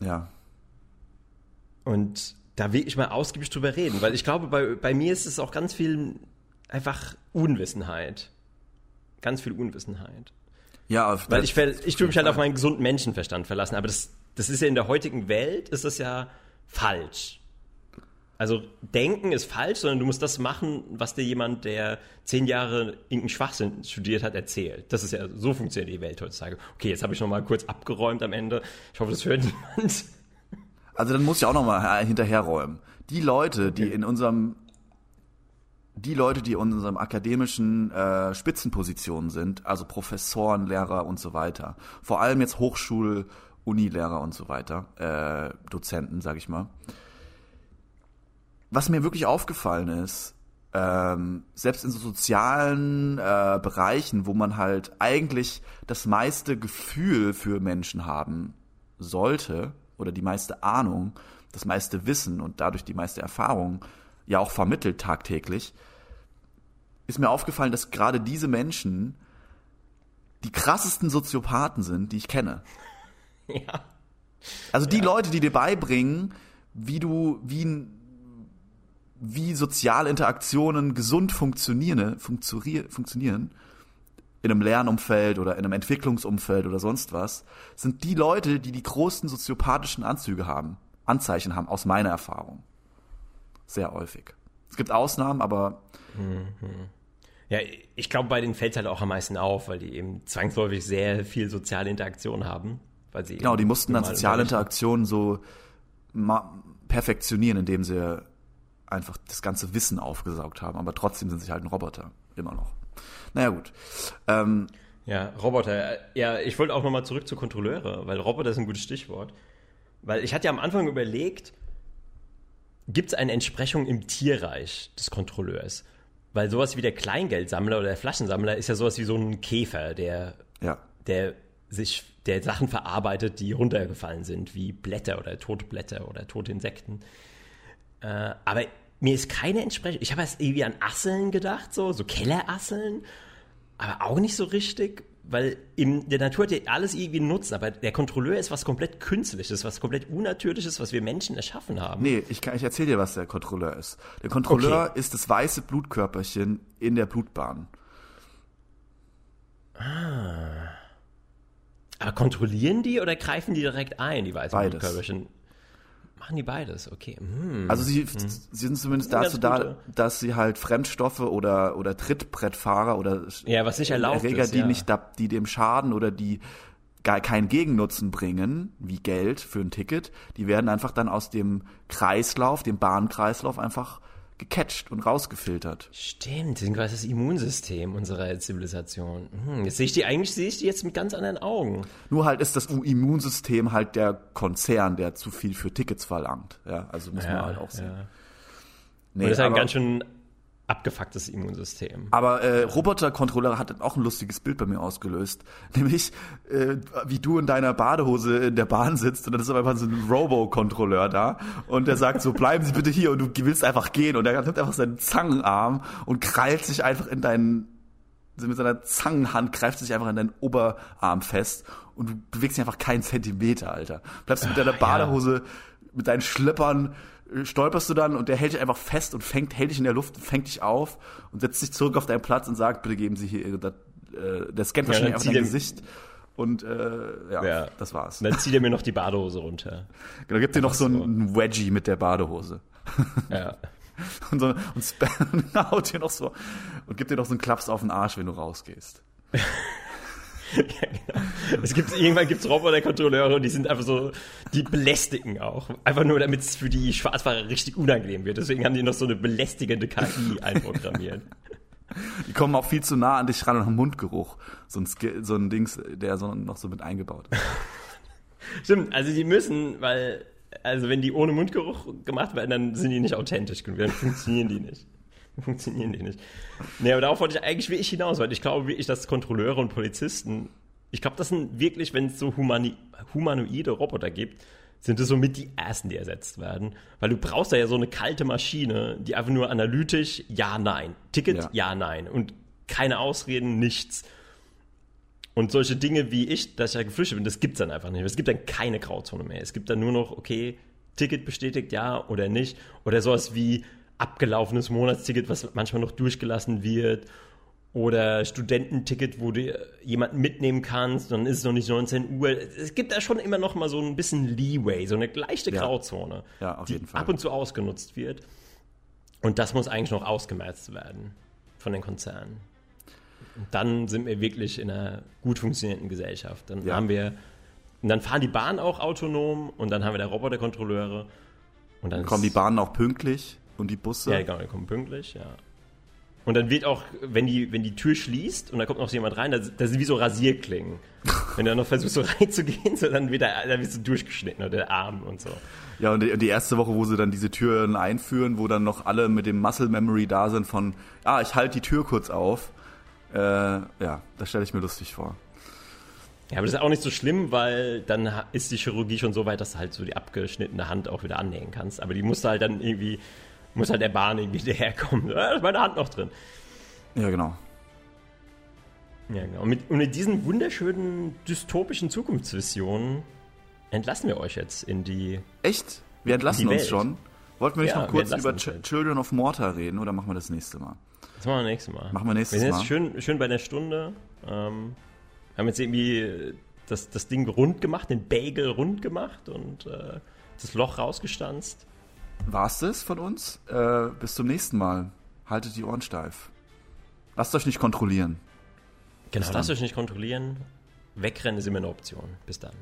Ja. Und da will ich mal ausgiebig drüber reden, weil ich glaube, bei, bei mir ist es auch ganz viel einfach Unwissenheit. Ganz viel Unwissenheit. Ja, auf weil ich, ich tue mich halt auf meinen gesunden Menschenverstand verlassen, aber das, das ist ja in der heutigen Welt, ist das ja falsch. Also denken ist falsch, sondern du musst das machen, was dir jemand, der zehn Jahre irgendeinen Schwachsinn studiert hat, erzählt. Das ist ja, so funktioniert die Welt heutzutage. Okay, jetzt habe ich noch mal kurz abgeräumt am Ende. Ich hoffe, das hört niemand. Also dann muss ich auch noch mal hinterherräumen. Die Leute, die in unserem die Leute, die in unserem akademischen äh, Spitzenpositionen sind, also Professoren, Lehrer und so weiter, vor allem jetzt Hochschul, Unilehrer und so weiter, äh, Dozenten, sag ich mal. Was mir wirklich aufgefallen ist, ähm, selbst in so sozialen äh, Bereichen, wo man halt eigentlich das meiste Gefühl für Menschen haben sollte, oder die meiste Ahnung, das meiste Wissen und dadurch die meiste Erfahrung ja auch vermittelt tagtäglich, ist mir aufgefallen, dass gerade diese Menschen die krassesten Soziopathen sind, die ich kenne. ja. Also die ja. Leute, die dir beibringen, wie du, wie, wie soziale Interaktionen gesund funktionieren, funktionieren, in einem Lernumfeld oder in einem Entwicklungsumfeld oder sonst was, sind die Leute, die die großen soziopathischen Anzüge haben, Anzeichen haben, aus meiner Erfahrung. Sehr häufig. Es gibt Ausnahmen, aber. Mhm. Ja, ich glaube, bei denen fällt es halt auch am meisten auf, weil die eben zwangsläufig sehr viel soziale Interaktion haben. Weil sie genau, die mussten dann soziale Interaktionen so perfektionieren, indem sie einfach das ganze Wissen aufgesaugt haben. Aber trotzdem sind sie halt ein Roboter. Immer noch. Naja, gut. Ähm, ja, Roboter. Ja, ich wollte auch nochmal zurück zu Kontrolleure, weil Roboter ist ein gutes Stichwort. Weil ich hatte ja am Anfang überlegt, gibt es eine Entsprechung im Tierreich des Kontrolleurs? Weil sowas wie der Kleingeldsammler oder der Flaschensammler ist ja sowas wie so ein Käfer, der, ja. der sich, der Sachen verarbeitet, die runtergefallen sind, wie Blätter oder tote Blätter oder tote Insekten. Äh, aber mir ist keine Entsprechung. Ich habe erst irgendwie an Asseln gedacht, so, so Kellerasseln, aber auch nicht so richtig weil in der Natur hat ja alles irgendwie einen Nutzen, aber der Kontrolleur ist was komplett Künstliches, was komplett Unnatürliches, was wir Menschen erschaffen haben. Nee, ich, ich erzähle dir, was der Kontrolleur ist. Der Kontrolleur okay. ist das weiße Blutkörperchen in der Blutbahn. Ah. Aber kontrollieren die oder greifen die direkt ein, die weißen Beides. Blutkörperchen? Machen die beides, okay. Hm. Also sie, hm. sie sind zumindest dazu da, dass sie halt Fremdstoffe oder, oder Trittbrettfahrer oder ja, was nicht erlaubt Erreger, ist, die ja. nicht, die dem schaden oder die gar keinen Gegennutzen bringen, wie Geld für ein Ticket, die werden einfach dann aus dem Kreislauf, dem Bahnkreislauf einfach gecatcht und rausgefiltert. Stimmt, das ist quasi das Immunsystem unserer Zivilisation. Hm, jetzt sehe ich die eigentlich sehe ich die jetzt mit ganz anderen Augen. Nur halt ist das Immunsystem halt der Konzern, der zu viel für Tickets verlangt. Ja, also muss ja, man halt auch sehen. Ja. Nee, und das ist ein ganz schön abgefucktes Immunsystem. Aber äh, Roboter-Controller hat auch ein lustiges Bild bei mir ausgelöst. Nämlich, äh, wie du in deiner Badehose in der Bahn sitzt und dann ist aber einfach so ein Robo-Kontrolleur da und der sagt so, bleiben Sie bitte hier und du willst einfach gehen und er nimmt einfach seinen Zangenarm und krallt sich einfach in deinen mit seiner Zangenhand greift sich einfach in deinen Oberarm fest und du bewegst dich einfach keinen Zentimeter, Alter. Bleibst du mit deiner Badehose, ja. mit deinen Schlippern stolperst du dann und der hält dich einfach fest und fängt, hält dich in der Luft, fängt dich auf und setzt dich zurück auf deinen Platz und sagt, bitte geben Sie hier Ihre, äh, der scannt wahrscheinlich einfach dein Gesicht und äh, ja, ja, das war's. Und dann zieht er mir noch die Badehose runter. Genau, gibt dir noch so einen Wedgie mit der Badehose. Ja. und, so, und haut dir noch so und gibt dir noch so einen Klaps auf den Arsch, wenn du rausgehst. ja, genau. Es gibt, irgendwann gibt es Roboter-Kontrolleure und die sind einfach so, die belästigen auch. Einfach nur, damit es für die Schwarzfahrer richtig unangenehm wird. Deswegen haben die noch so eine belästigende KI einprogrammiert. Die kommen auch viel zu nah an dich ran und haben Mundgeruch. So ein, so ein Dings, der so noch so mit eingebaut ist. Stimmt, also die müssen, weil, also wenn die ohne Mundgeruch gemacht werden, dann sind die nicht authentisch genug, dann funktionieren die nicht. funktionieren die nicht. Nee, aber darauf wollte ich eigentlich wirklich hinaus, weil ich glaube wirklich, dass Kontrolleure und Polizisten, ich glaube, das sind wirklich, wenn es so humani humanoide Roboter gibt, sind es somit die ersten, die ersetzt werden. Weil du brauchst da ja so eine kalte Maschine, die einfach nur analytisch ja, nein. Ticket, ja, ja nein. Und keine Ausreden, nichts. Und solche Dinge wie ich, dass ich ja geflüchtet bin, das gibt es dann einfach nicht. Es gibt dann keine Grauzone mehr. Es gibt dann nur noch, okay, Ticket bestätigt, ja oder nicht. Oder sowas wie, abgelaufenes Monatsticket, was manchmal noch durchgelassen wird. Oder Studententicket, wo du jemanden mitnehmen kannst, dann ist es noch nicht 19 Uhr. Es gibt da schon immer noch mal so ein bisschen Leeway, so eine leichte Grauzone, ja, ja, auf jeden die Fall. ab und zu ausgenutzt wird. Und das muss eigentlich noch ausgemerzt werden von den Konzernen. Und dann sind wir wirklich in einer gut funktionierenden Gesellschaft. Dann ja. haben wir, und dann fahren die Bahnen auch autonom und dann haben wir da Roboterkontrolleure. Und dann, dann kommen die Bahnen auch pünktlich. Und die Busse? Ja, genau, die kommen pünktlich, ja. Und dann wird auch, wenn die, wenn die Tür schließt und da kommt noch jemand rein, das, sind wie so Rasierklingen. wenn du dann noch versuchst, so reinzugehen, so dann, wird er, dann wirst du durchgeschnitten oder der Arm und so. Ja, und die, die, erste Woche, wo sie dann diese Türen einführen, wo dann noch alle mit dem Muscle Memory da sind von, ah, ich halte die Tür kurz auf. Äh, ja, das stelle ich mir lustig vor. Ja, aber das ist auch nicht so schlimm, weil dann ist die Chirurgie schon so weit, dass du halt so die abgeschnittene Hand auch wieder annähen kannst. Aber die musst du halt dann irgendwie muss halt der Bahn irgendwie daherkommen. Da ist meine Hand noch drin. Ja, genau. Ja, genau. Und mit, und mit diesen wunderschönen dystopischen Zukunftsvisionen entlassen wir euch jetzt in die. Echt? Wir entlassen uns schon? Wollten wir nicht ja, noch kurz über Ch halt. Children of Mortar reden oder machen wir das nächste Mal? Das machen wir nächstes Mal. Machen wir nächstes Mal. Wir sind jetzt schön, schön bei der Stunde. Ähm, haben jetzt irgendwie das, das Ding rund gemacht, den Bagel rund gemacht und äh, das Loch rausgestanzt. War's das von uns? Äh, bis zum nächsten Mal. Haltet die Ohren steif. Lasst euch nicht kontrollieren. Genau, lasst euch nicht kontrollieren. Wegrennen ist immer eine Option. Bis dann.